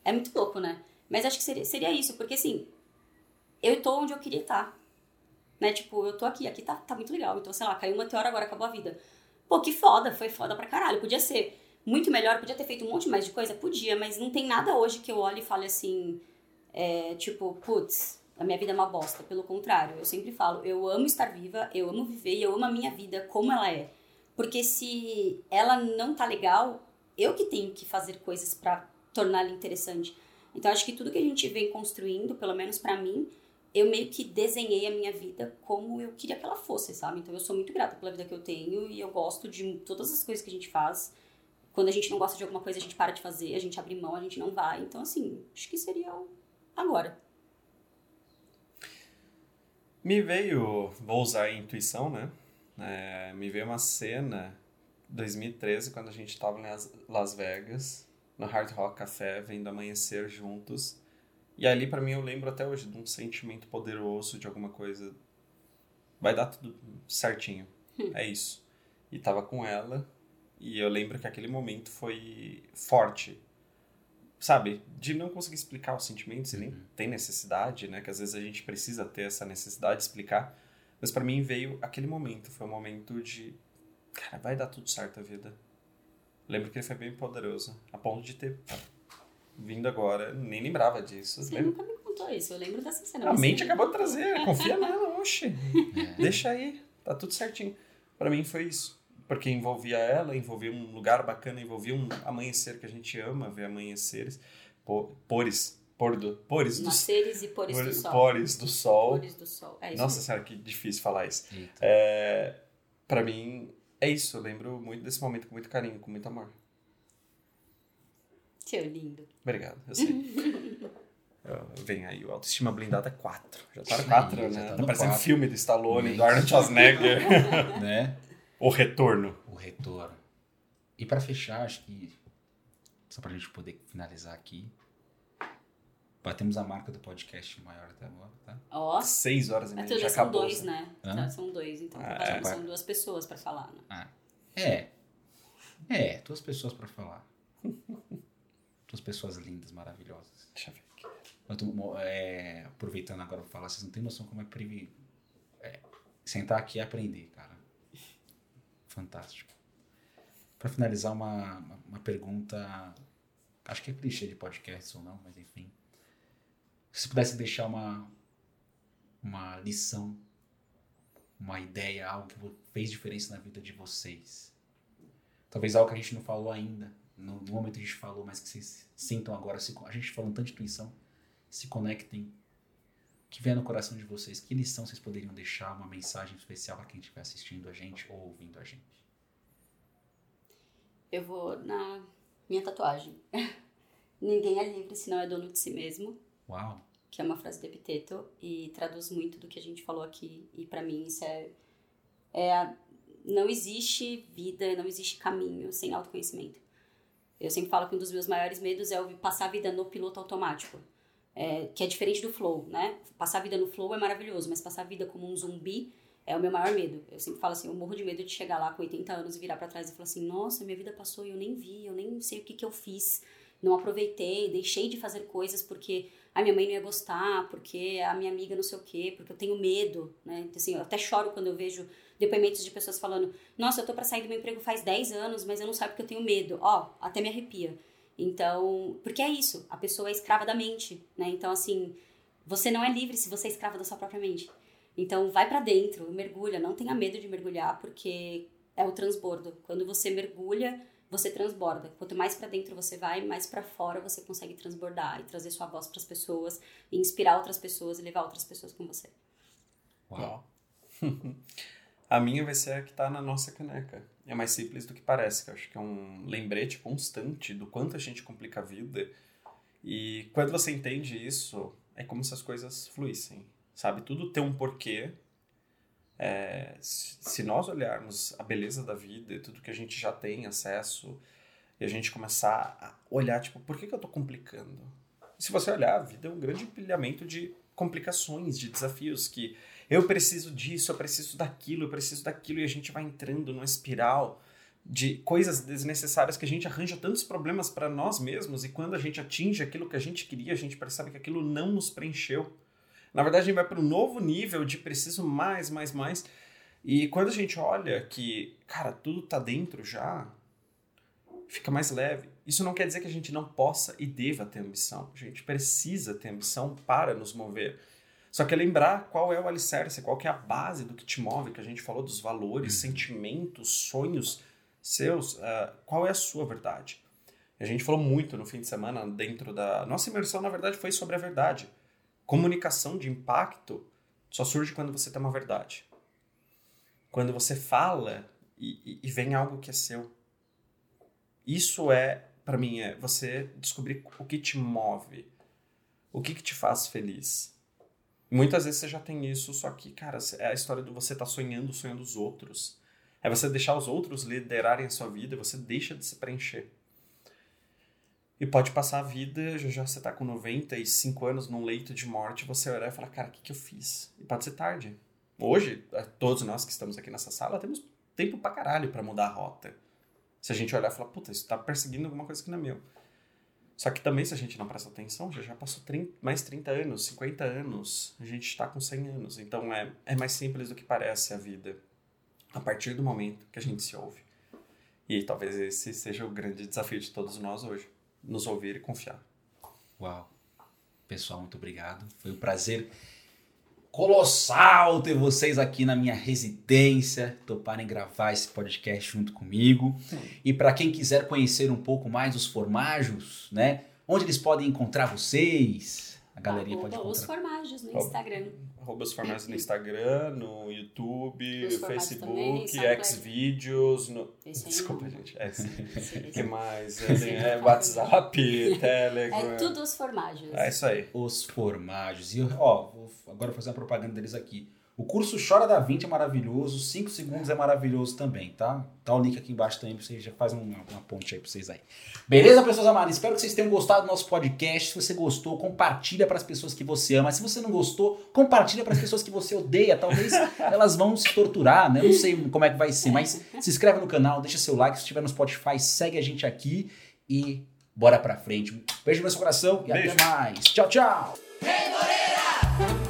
É muito louco, né? Mas acho que seria, seria isso, porque assim, eu tô onde eu queria estar. Né? Tipo, eu tô aqui, aqui tá, tá muito legal. Então, sei lá, caiu um meteoro agora, acabou a vida. Pô, que foda, foi foda pra caralho. Podia ser muito melhor, podia ter feito um monte mais de coisa? Podia, mas não tem nada hoje que eu olhe e fale assim, é, tipo, putz, a minha vida é uma bosta. Pelo contrário, eu sempre falo, eu amo estar viva, eu amo viver e eu amo a minha vida como ela é. Porque se ela não tá legal, eu que tenho que fazer coisas pra torná-la interessante. Então acho que tudo que a gente vem construindo, pelo menos pra mim, eu meio que desenhei a minha vida como eu queria que ela fosse, sabe? Então eu sou muito grata pela vida que eu tenho e eu gosto de todas as coisas que a gente faz. Quando a gente não gosta de alguma coisa, a gente para de fazer, a gente abre mão, a gente não vai. Então, assim, acho que seria agora. Me veio, vou usar a intuição, né? É, me veio uma cena 2013 quando a gente estava em Las Vegas, no Hard Rock Café, vendo amanhecer juntos. E ali pra mim eu lembro até hoje de um sentimento poderoso de alguma coisa. Vai dar tudo certinho. É isso. E tava com ela e eu lembro que aquele momento foi forte. Sabe? De não conseguir explicar os sentimentos e nem tem necessidade, né? Que às vezes a gente precisa ter essa necessidade de explicar. Mas pra mim veio aquele momento. Foi um momento de. Cara, vai dar tudo certo a vida. Lembro que ele foi bem poderoso. A ponto de ter vindo agora. Nem lembrava disso. Você Lembro- nunca me contou isso, eu lembro dessa cena. a mente acabou de trazer, confia nela, oxe. É. Deixa aí, tá tudo certinho. Pra mim foi isso. Porque envolvia ela, envolvia um lugar bacana, envolvia um amanhecer que a gente ama, ver amanheceres. Po- Pores, por do, pores do, Nasceres e pores do sol. pores do sol. Pores do sol. É isso Nossa mesmo. senhora, que difícil falar isso. É, pra mim, é isso. Eu lembro muito desse momento com muito carinho, com muito amor. Seu lindo. Obrigado, eu sei. Vem aí o Autoestima Blindada 4. Já tá no Sim, 4, já né? tá Tá, no parecendo 4. filme do Stallone, Sim. do Arnold Schwarzenegger. né? o Retorno. O retorno. E pra fechar, acho que só pra gente poder finalizar aqui, batemos a marca do podcast maior até agora, tá? Ó, 6 horas e meia, já todas são acabou. dois, né? Hã? Tá, São dois, então Ah, provavelmente é. são duas pessoas pra falar, né? É. É, duas pessoas pra falar. duas pessoas lindas, maravilhosas. Deixa eu ver aqui. Eu tô, é, aproveitando agora pra falar, vocês não têm noção como é privi... é, sentar aqui e aprender, cara. Fantástico. Pra finalizar, uma, uma, uma pergunta. Acho que é clichê de podcast ou não, mas enfim. Se pudesse deixar uma, uma lição, uma ideia, algo que fez diferença na vida de vocês. Talvez algo que a gente não falou ainda. No, no momento a gente falou, mas que vocês sintam agora. Se, a gente falando tanto de intuição, se conectem. Que vier no coração de vocês. Que lição vocês poderiam deixar? Uma mensagem especial para quem estiver assistindo a gente ou ouvindo a gente. Eu vou na minha tatuagem. Ninguém é livre se não é dono de si mesmo, Uau! que é uma frase do Epiteto e traduz muito do que a gente falou aqui. E pra mim isso é, é a- não existe vida, não existe caminho sem autoconhecimento. Eu sempre falo que um dos meus maiores medos é passar a vida no piloto automático. É, que é diferente do flow, né? Passar a vida no flow é maravilhoso, mas passar a vida como um zumbi É o meu maior medo. Eu sempre falo assim, eu morro de medo de chegar lá com 80 anos e virar para trás e falar assim, nossa, minha vida passou e eu nem vi, eu nem sei o que, que eu fiz. Não aproveitei, deixei de fazer coisas porque a minha mãe não ia gostar, porque a minha amiga não sei o quê, porque eu tenho medo, né? Assim, eu até choro quando eu vejo depoimentos de pessoas falando, nossa, eu tô para sair do meu emprego faz 10 anos, mas eu não sei porque eu tenho medo. Ó, até me arrepia. Então, porque é isso, a pessoa é escrava da mente, né? Então, assim, você não é livre se você é escrava da sua própria mente. Então, vai para dentro, mergulha, não tenha medo de mergulhar, porque é o transbordo. Quando você mergulha, você transborda. Quanto mais para dentro você vai, mais para fora você consegue transbordar e trazer sua voz para as pessoas, e inspirar outras pessoas e levar outras pessoas com você. Uau. a minha vai ser a que tá na nossa caneca. É mais simples do que parece, que eu acho que é um lembrete constante do quanto a gente complica a vida. E quando você entende isso, é como se as coisas fluíssem sabe? Tudo tem um porquê. É, se nós olharmos a beleza da vida, tudo que a gente já tem acesso, e a gente começar a olhar, tipo, por que, que eu tô complicando? se você olhar, a vida é um grande empilhamento de complicações, de desafios que eu preciso disso, eu preciso daquilo, eu preciso daquilo, e a gente vai entrando numa espiral de coisas desnecessárias que a gente arranja tantos problemas para nós mesmos, e quando a gente atinge aquilo que a gente queria, a gente percebe que aquilo não nos preencheu. Na verdade, a gente vai para um novo nível de preciso mais, mais, mais. E quando a gente olha que, cara, tudo tá dentro já, fica mais leve. Isso não quer dizer que a gente não possa e deva ter ambição. A gente precisa ter ambição para nos mover. Só que é lembrar qual é o alicerce, qual é a base do que te move, que a gente falou dos valores, uhum. sentimentos, sonhos seus, uh, qual é a sua verdade. A gente falou muito no fim de semana dentro da... Nossa imersão, na verdade, foi sobre a verdade. Comunicação de impacto só surge quando você tem uma verdade. Quando você fala e, e vem algo que é seu. Isso é, para mim, é você descobrir o que te move, o que, que te faz feliz. Muitas vezes você já tem isso, só que, cara, é a história do você tá sonhando, sonhando os outros. É você deixar os outros liderarem a sua vida e você deixa de se preencher. E pode passar a vida, já, já você tá com 95 anos num leito de morte, você olhar e falar, cara, o que, que eu fiz? E pode ser tarde. Hoje, todos nós que estamos aqui nessa sala temos tempo pra caralho pra mudar a rota. Se a gente olhar e falar, puta, isso tá perseguindo alguma coisa que não é meu. Só que também, se a gente não presta atenção, já, já passou 30, mais 30 anos, 50 anos, a gente está com 100 anos. Então é, é mais simples do que parece a vida, a partir do momento que a gente se ouve. E talvez esse seja o grande desafio de todos nós hoje nos ouvir e confiar. Uau. Pessoal, muito obrigado. Foi um prazer colossal ter vocês aqui na minha residência, toparem gravar esse podcast junto comigo. Sim. E para quem quiser conhecer um pouco mais os formágios, né? Onde eles podem encontrar vocês? A galeria pode encontrar. Os formágios no Instagram arroba os formatos no Instagram, no YouTube, Facebook, Xvideos, no... Desculpa, gente. É, o que mais? É, é WhatsApp, Telegram. É tudo os formagens. É isso aí. Os formagens. E, ó, vou agora fazer uma propaganda deles aqui. O curso Chora da 20 é maravilhoso, 5 segundos é maravilhoso também, tá? Tá o link aqui embaixo também pra vocês, já faz uma, uma ponte aí pra vocês aí. Beleza, pessoas amadas? Espero que vocês tenham gostado do nosso podcast. Se você gostou, compartilha para as pessoas que você ama. Se você não gostou, compartilha para as pessoas que você odeia. Talvez elas vão se torturar, né? Eu não sei como é que vai ser, mas se inscreve no canal, deixa seu like. Se estiver no Spotify, segue a gente aqui e bora pra frente. Beijo no seu coração e Beijo. até mais. Tchau, tchau! Hey,